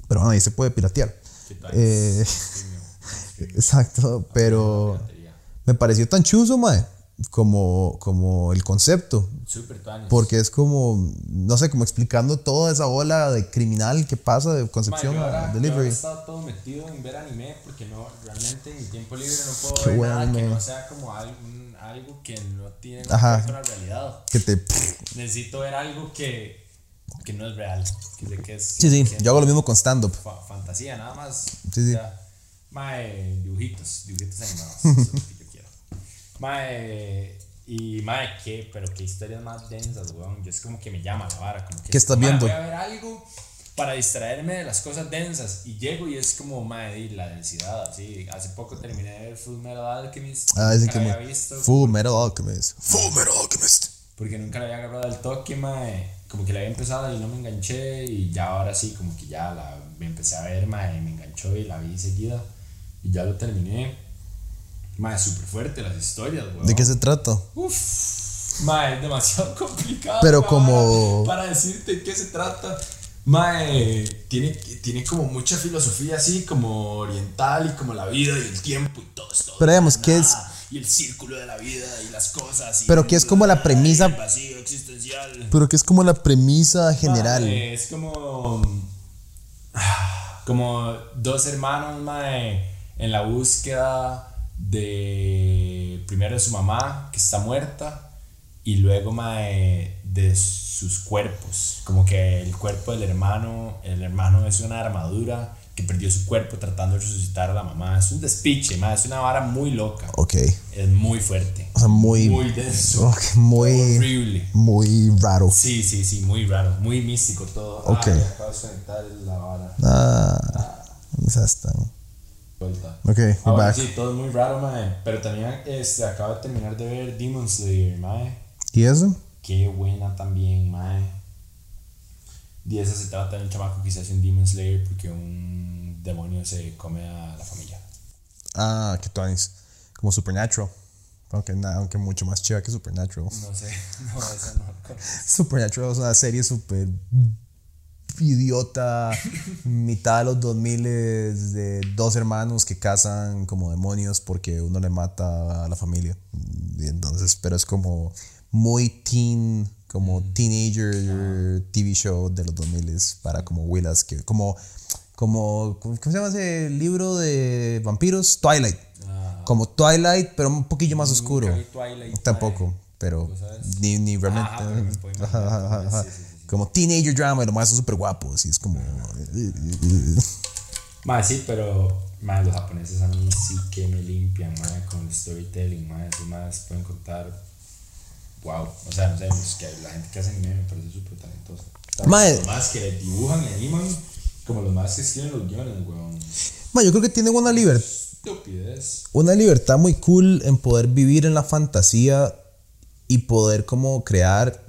Pero bueno, ahí se puede piratear. Eh, exacto, pero me pareció tan chuzo, mae, como, como el concepto. Súper. Porque es como, no sé, como explicando toda esa ola de criminal que pasa de concepción yo a ahora, yo ahora delivery. he estado todo metido en ver anime porque no, realmente en mi tiempo libre no puedo Qué ver nada que bueno. no sea como algo, un- algo que no tiene Ajá. con la realidad. Que te. Necesito ver algo que, que no es real. Que que es Sí, sí, 100% yo hago lo mismo con stand-up. fa- fantasía, nada más. Sí, sí. Ya. Mae, dibujitos, dibujitos animados. eso es lo que yo quiero. Mae, y mae, ¿qué? Pero qué historias más densas, weón. Yo es como que me llama la vara. Como que ¿Qué estás viendo? Voy a ver algo para distraerme de las cosas densas. Y llego y es como, mae, y la densidad, así. Hace poco terminé de ver Full Metal Alchemist. Ah, nunca que la había visto. Full Metal Alchemist. Full Metal Alchemist. Porque nunca le había agarrado el toque, mae. Como que la había empezado y no me enganché. Y ya ahora sí, como que ya la me empecé a ver, mae. Me enganchó y la vi seguida. Y ya lo terminé. Mae, súper fuerte las historias, weón. ¿De qué se trata? Uf, mae, es demasiado complicado. Pero como- Para decirte de qué se trata. Mae, tiene, tiene como mucha filosofía así, como oriental y como la vida y el tiempo y todo esto. Pero digamos, ¿qué es- Y el círculo de la vida y las cosas. y- Pero ¿qué es como la premisa- El vacío existencial. Pero que es como la premisa general. Mae, es como. Como dos hermanos, mae, en la búsqueda de. Primero de su mamá, que está muerta, y luego, mae, de sus cuerpos. Como que el cuerpo del hermano, el hermano es una armadura que perdió su cuerpo tratando de resucitar a la mamá. Es un despiche, mae, es una vara muy loca. Ok. Es muy fuerte. O sea, muy. Muy denso. ok, muy. Horrible. Muy raro. Sí, sí, sí, muy raro, muy místico todo. Ok. Ah, acabo de la vara. Ah. O sea, están. Vuelta. Ok, we're Ah, bueno, back. sí, todo es muy raro, mae. Pero también este, acabo de terminar de ver Demon Slayer, mae. ¿Y eso? Qué buena también, mae. Y esa se trata de un chamaco que se hace un Demon Slayer porque un demonio se come a la familia. Ah, que tú Como Supernatural. Aunque, nada, aunque mucho más chiva que Supernatural. No sé, no, esa no. Supernatural es una serie súper idiota, mitad de los 2000 de dos hermanos que cazan como demonios porque uno le mata a la familia. Y entonces, pero es como muy teen, como teenager TV show de los 2000 para como Willas, que como, como, ¿cómo se llama ese libro de vampiros? Twilight. Ah, Como Twilight, pero un poquillo más oscuro. nunca vi Twilight, Tampoco, pero ni, ni realmente. Ajá, pero Como teenager drama y lo más son súper guapos. Y es como. Mae, sí, pero mae, los japoneses a mí sí que me limpian, mae, con el storytelling, esos más pueden contar. Wow, o sea, no sé, es que la gente que hace anime me parece súper talentosa. Mae. Los más que dibujan y animan, como los más que escriben los guiones, weón. Ma, yo creo que tienen una libertad. Una libertad muy cool en poder vivir en la fantasía y poder como crear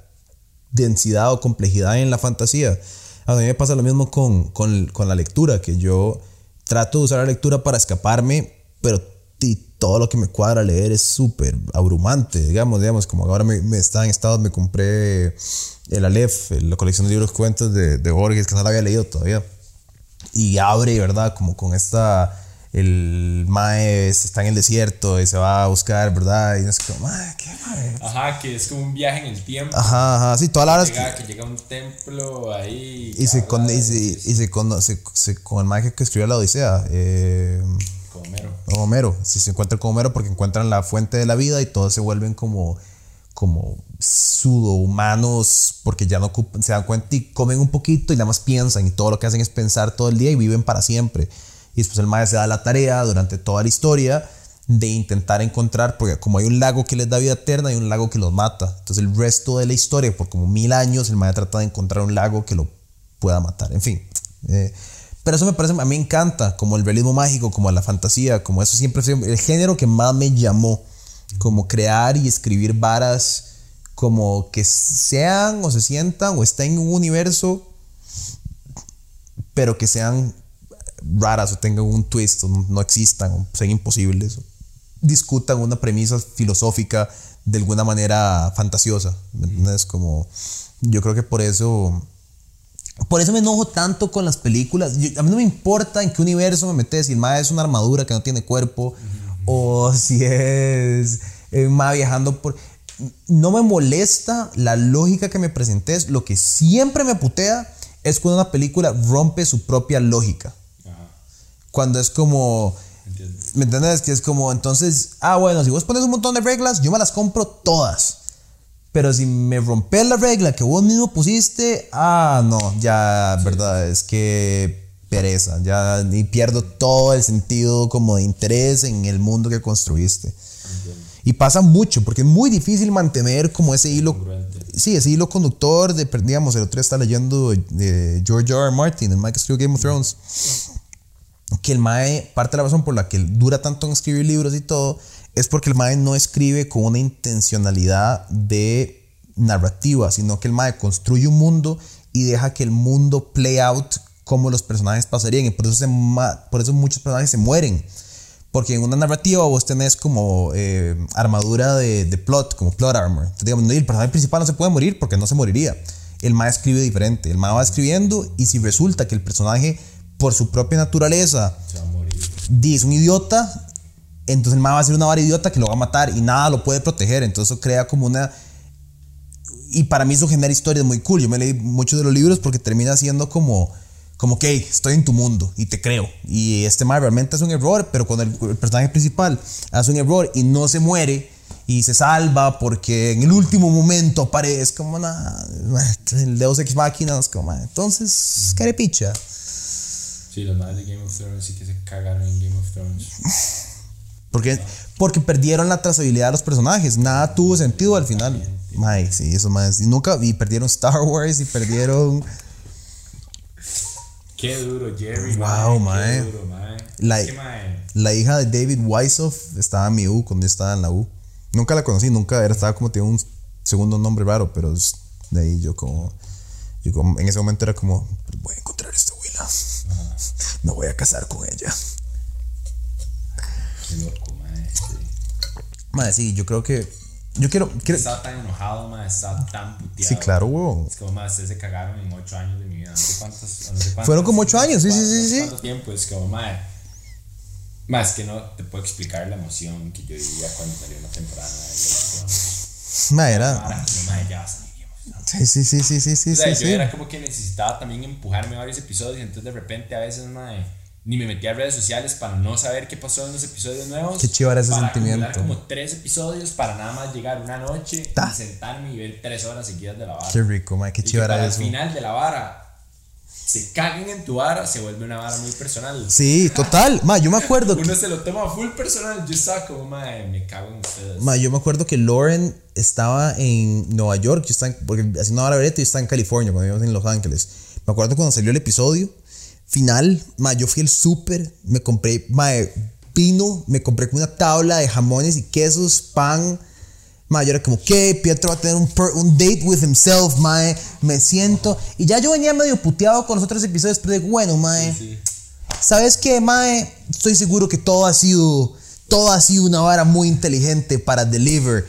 densidad o complejidad en la fantasía. A mí me pasa lo mismo con, con, con la lectura, que yo trato de usar la lectura para escaparme, pero todo lo que me cuadra leer es súper abrumante, digamos, digamos, como ahora me, me está en estado, me compré el Aleph, la colección de libros cuentos de, de Borges, que no la había leído todavía y abre, ¿verdad? Como con esta, el mae está en el desierto y se va a buscar, ¿verdad? Y es como, mae, ¿qué mae? Ajá, que es como un viaje en el tiempo. Ajá, ajá, sí, todas las horas que... que llega a un templo ahí. Y se, con, y se, y se, con, se- se- con el mae que escribió la Odisea, eh, Como Homero. Homero, si se encuentra con Homero porque encuentran la fuente de la vida y todos se vuelven como, como pseudo-humanos porque ya no ocupan, se dan cuenta y comen un poquito y nada más piensan y todo lo que hacen es pensar todo el día y viven para siempre. Y después el maestro se da la tarea durante toda la historia de intentar encontrar, porque como hay un lago que les da vida eterna, hay un lago que los mata. Entonces el resto de la historia, por como mil años, el maestro trata de encontrar un lago que lo pueda matar. En fin. eh, pero eso me parece, a mí me encanta, como el realismo mágico, como la fantasía, como eso siempre fue el género que más me llamó, como crear y escribir varas como que sean o se sientan o estén en un universo, pero que sean raras o tengan un twist o no, existan o sean imposibles o discutan una premisa filosófica de alguna manera fantasiosa. ¿Me entiendes? Como yo creo que por eso por eso me enojo tanto con las películas. Yo- a mí no me importa en qué universo me metes, si el MAE es una armadura que no tiene cuerpo, o si es el MAE viajando por... No me molesta la lógica que me presentes. Lo que siempre me putea es cuando una película rompe su propia lógica. Cuando es como... entiendo. ¿Me entiendes? Que es como, entonces, ah, bueno, si vos pones un montón de reglas, yo me las compro todas. Pero si me rompes la regla que vos mismo pusiste, ah, no, ya, verdad, es que pereza, ya y pierdo todo el sentido como de interés en el mundo que construiste. Y pasa mucho, porque es muy difícil mantener como ese hilo, sí, ese hilo conductor de, digamos, el otro día está leyendo de George R. R. Martin, el Mike Game of Thrones, que el Mae, parte de la razón por la que dura tanto en escribir libros y todo, es porque el Mae no escribe con una intencionalidad de narrativa, sino que el Mae construye un mundo y deja que el mundo play out como los personajes pasarían. Y por eso, se por eso muchos personajes se mueren. Porque en una narrativa vos tenés como eh, armadura de, plot, como plot armor. Digamos, el personaje principal no se puede morir porque no se moriría. El MA escribe diferente. El MA va escribiendo y si resulta que el personaje, por su propia naturaleza, Se va a morir. di, es un idiota, entonces el MA va a ser una vara idiota que lo va a matar y nada lo puede proteger. Entonces eso crea como una... Y para mí eso genera historias muy cool. Yo me leí muchos de los libros porque termina siendo como... Como que "Hey, estoy en tu mundo y te creo. Y este MA realmente hace un error, pero cuando el, el personaje principal hace un error y no se muere y se salva porque en el último momento aparece como nada, el Deus Ex Machina es como, entonces, carepicha. Sí, los madres de Game of Thrones sí que se cagaron en Game of Thrones. Porque, porque perdieron la trazabilidad de los personajes. Nada tuvo sentido al final. Mae, sí, eso más. Y nunca. Y perdieron Star Wars y perdieron. Qué duro, Jerry. Wow, mae. Qué duro, mae. La- mae, La hija de David Weisoff estaba en mi U cuando yo estaba en la U. Nunca la conocí, nunca era. Estaba como tenía un segundo nombre raro, pero de ahí yo como. Yo como en ese momento era como. "Pues voy a encontrar Willa. Me voy a casar con ella. qué loco, mae. Sí. Mae, sí, yo creo que. Yo quiero. quiero Estaba tan enojado, mae. Estaba tan puteado. sí, claro, huevón. Es como más, ustedes se cagaron en 8 años de mi vida. No sé cuántos. No sé cuántos Fueron como ocho años, sí, sí, sí, sí. ¿Cuánto tiempo? Es como, mae. Más que no te puedo explicar la emoción que yo vivía cuando salió una temporada de Thrones. Mae, era. Mae, ya Sí, sí, sí, sí, sí, sí. O sea, sí, yo sí. era como que necesitaba también empujarme varios episodios y entonces de repente a veces mae, ni me metía a redes sociales para no saber qué pasó en los episodios nuevos. Qué chido era ese para sentimiento. como tres episodios para nada más llegar una noche y sentarme y ver tres horas seguidas de la vara. Qué rico, mae, qué chido era eso. el final de la vara se caguen en tu vara, se vuelve una vara muy personal. Sí, total. Ma, yo me acuerdo que, Uno se lo toma full personal. Yo estaba como, mae, me cago en ustedes. ma, yo me acuerdo que Lauren estaba en Nueva York, yo estaba en- porque haciendo vereta y yo estaba en California cuando íbamos en Los Ángeles. Me acuerdo cuando salió el episodio final, ma, yo fui al súper, me compré, ma, vino, me compré una tabla de jamones y quesos, pan. Ma, yo era como, ¿qué? Pietro va a tener un, per- un date with himself, mae. Me siento. Y ya yo venía medio puteado con los otros episodios, pero digo, bueno, mae. Sí. ¿Sabes qué, Mae? Estoy seguro que todo ha sido. Todo ha sido una vara muy inteligente para deliver.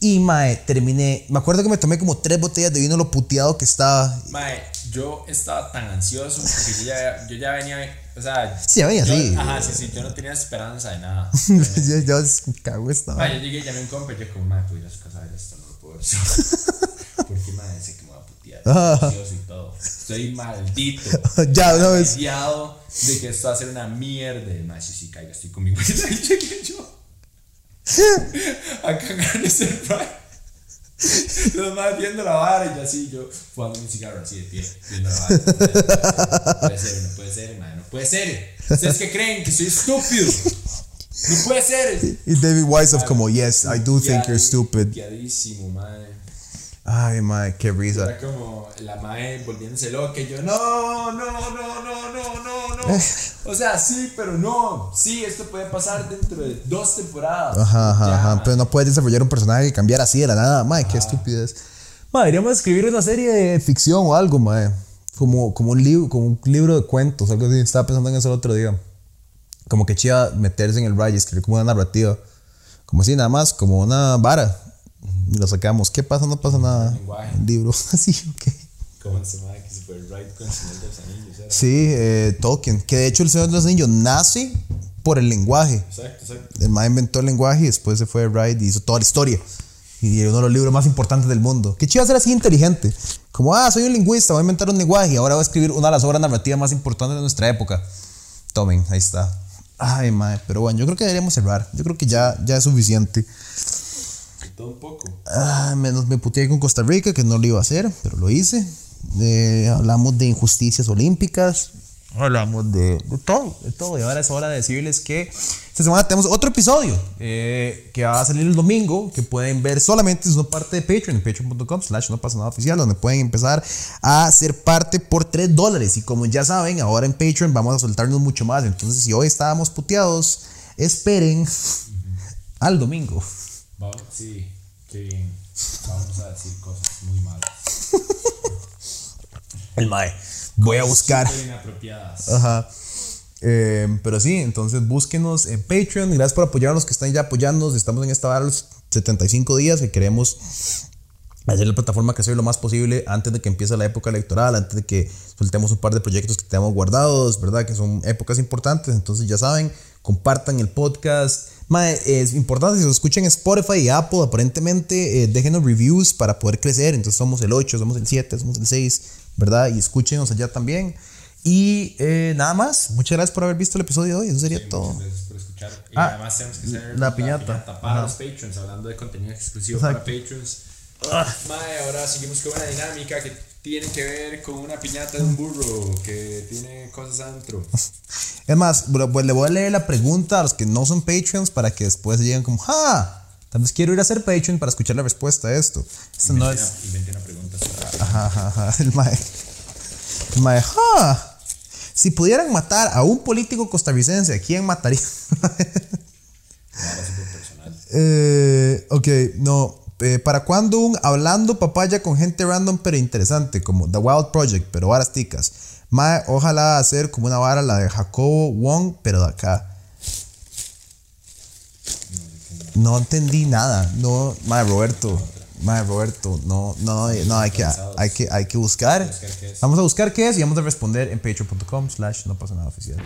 Y, Mae, terminé. Me acuerdo que me tomé como tres botellas de vino lo puteado que estaba. Mae, yo estaba tan ansioso porque yo ya, yo ya venía, o sea... Sí, ya venía yo- así. Ajá, sí, sí, yo no tenía esperanza de nada. yo, yo cago esta yo llegué y llamé a un compa y yo como, mae, puedo ir a su casa a ver esto, no lo puedo ver. Porque, mae, sé que me va a putear, estoy ansioso y todo. Estoy maldito. Ya, no, es- Confiado de que esto va a ser una mierda. Mae, sí, sí, caiga, estoy conmigo. Y llegué yo. A cagar ese ride. Los más viendo la vara y yo así, yo fumando un cigarro así de pie, viendo la vara. No puede ser, no puede ser, man, no puede ser. Ustedes que creen que soy estúpido. No puede ser. Y David Weisoff, como, yes, I do think you're stupid. Puteadísimo, man. Ay, Mae, qué risa. Era como la mae volviéndose loca y yo, no, no, no, no, no, no, no. O sea, sí, pero no. Sí, esto puede pasar dentro de dos temporadas. Ajá, ajá, ajá. Pero no puedes desarrollar un personaje y cambiar así de la nada. Mae, qué estupidez. Mae, deberíamos escribir una serie de ficción o algo, mae. Como, como, un libro, como un libro de cuentos, algo así. Estaba pensando en eso el otro día. Como que chiva meterse en el ride y escribir como una narrativa. Como así, nada más, como una vara. Y lo sacamos. ¿Qué pasa? No pasa nada. Libro. Así, ok. ¿Cómo se llama? Que se fue el ride con el Señor de los Anillos. Sí, eh, Tolkien. Que de hecho el Señor de los Anillos nace por el lenguaje. Exacto, exacto. El mae inventó el lenguaje y después se fue a Wright y hizo toda la historia. Y uno de los libros más importantes del mundo. Qué chido ser así inteligente. Como, ah, soy un lingüista, voy a inventar un lenguaje y ahora voy a escribir una de las obras narrativas más importantes de nuestra época. Tomen, ahí está. Ay, mae, pero bueno, yo creo que deberíamos cerrar. Yo creo que ya, ya es suficiente. Un poco. Ah, menos me puteé con Costa Rica, que no lo iba a hacer, pero lo hice. Eh, hablamos de injusticias olímpicas. Hablamos de, de todo, de todo. Y ahora es hora de decirles que esta semana tenemos otro episodio eh, que va a salir el domingo, que pueden ver solamente es una parte de Patreon, en patreon.com slash no pasa nada oficial, donde pueden empezar a ser parte por 3 dólares. Y como ya saben, ahora en Patreon vamos a soltarnos mucho más. Entonces, si hoy estábamos puteados, esperen al domingo. Vamos, sí, qué bien. Vamos a decir cosas muy malas. El Mae. Voy a buscar. Inapropiadas. Ajá. Eh, pero sí, entonces búsquenos en Patreon. Gracias por apoyarnos, que están ya apoyándonos. Estamos en esta vara los 75 días que queremos hacer la plataforma crecer lo más posible antes de que empiece la época electoral, antes de que soltemos un par de proyectos que tenemos guardados, ¿verdad? Que son épocas importantes. Entonces ya saben, compartan el podcast. Mae, es importante si lo escuchan Spotify y Apple, aparentemente eh, déjenos reviews para poder crecer. Entonces somos el 8, somos el 7, somos el 6, ¿verdad? Y escúchenos allá también. Y eh, nada más, muchas gracias por haber visto el episodio de hoy. Eso sería Sí, todo. muchas gracias por escuchar. Y Ah, además tenemos que hacer la piñata. para Ajá. los Patreons, hablando de contenido exclusivo Exacto. para Patreons. Mae, ahora seguimos con una dinámica que tiene que ver con una piñata de un burro que tiene cosas adentro. Es más, pues le voy a leer la pregunta a los que no son Patreons para que después lleguen como, ¡ah! Tal vez quiero ir a ser Patreon para escuchar la respuesta a esto. Esto no es. una- inventé una pregunta. Ajá, ajá, ajá. El mae. El mae, ¡ah! Si pudieran matar a un político costarricense, ¿a quién mataría? Eh, ok, no. Eh, ¿Para cuándo un hablando papaya con gente random pero interesante? Como The Wild Project, pero varas ticas. Mae, ojalá hacer como una vara la de Jacobo Wong, pero de acá. No entendí nada. No, mae, Roberto. Mae, Roberto. No, no, no, hay que, hay que, hay que buscar. Vamos a buscar qué es y vamos a responder en patreon.com slash no pasa nada oficial.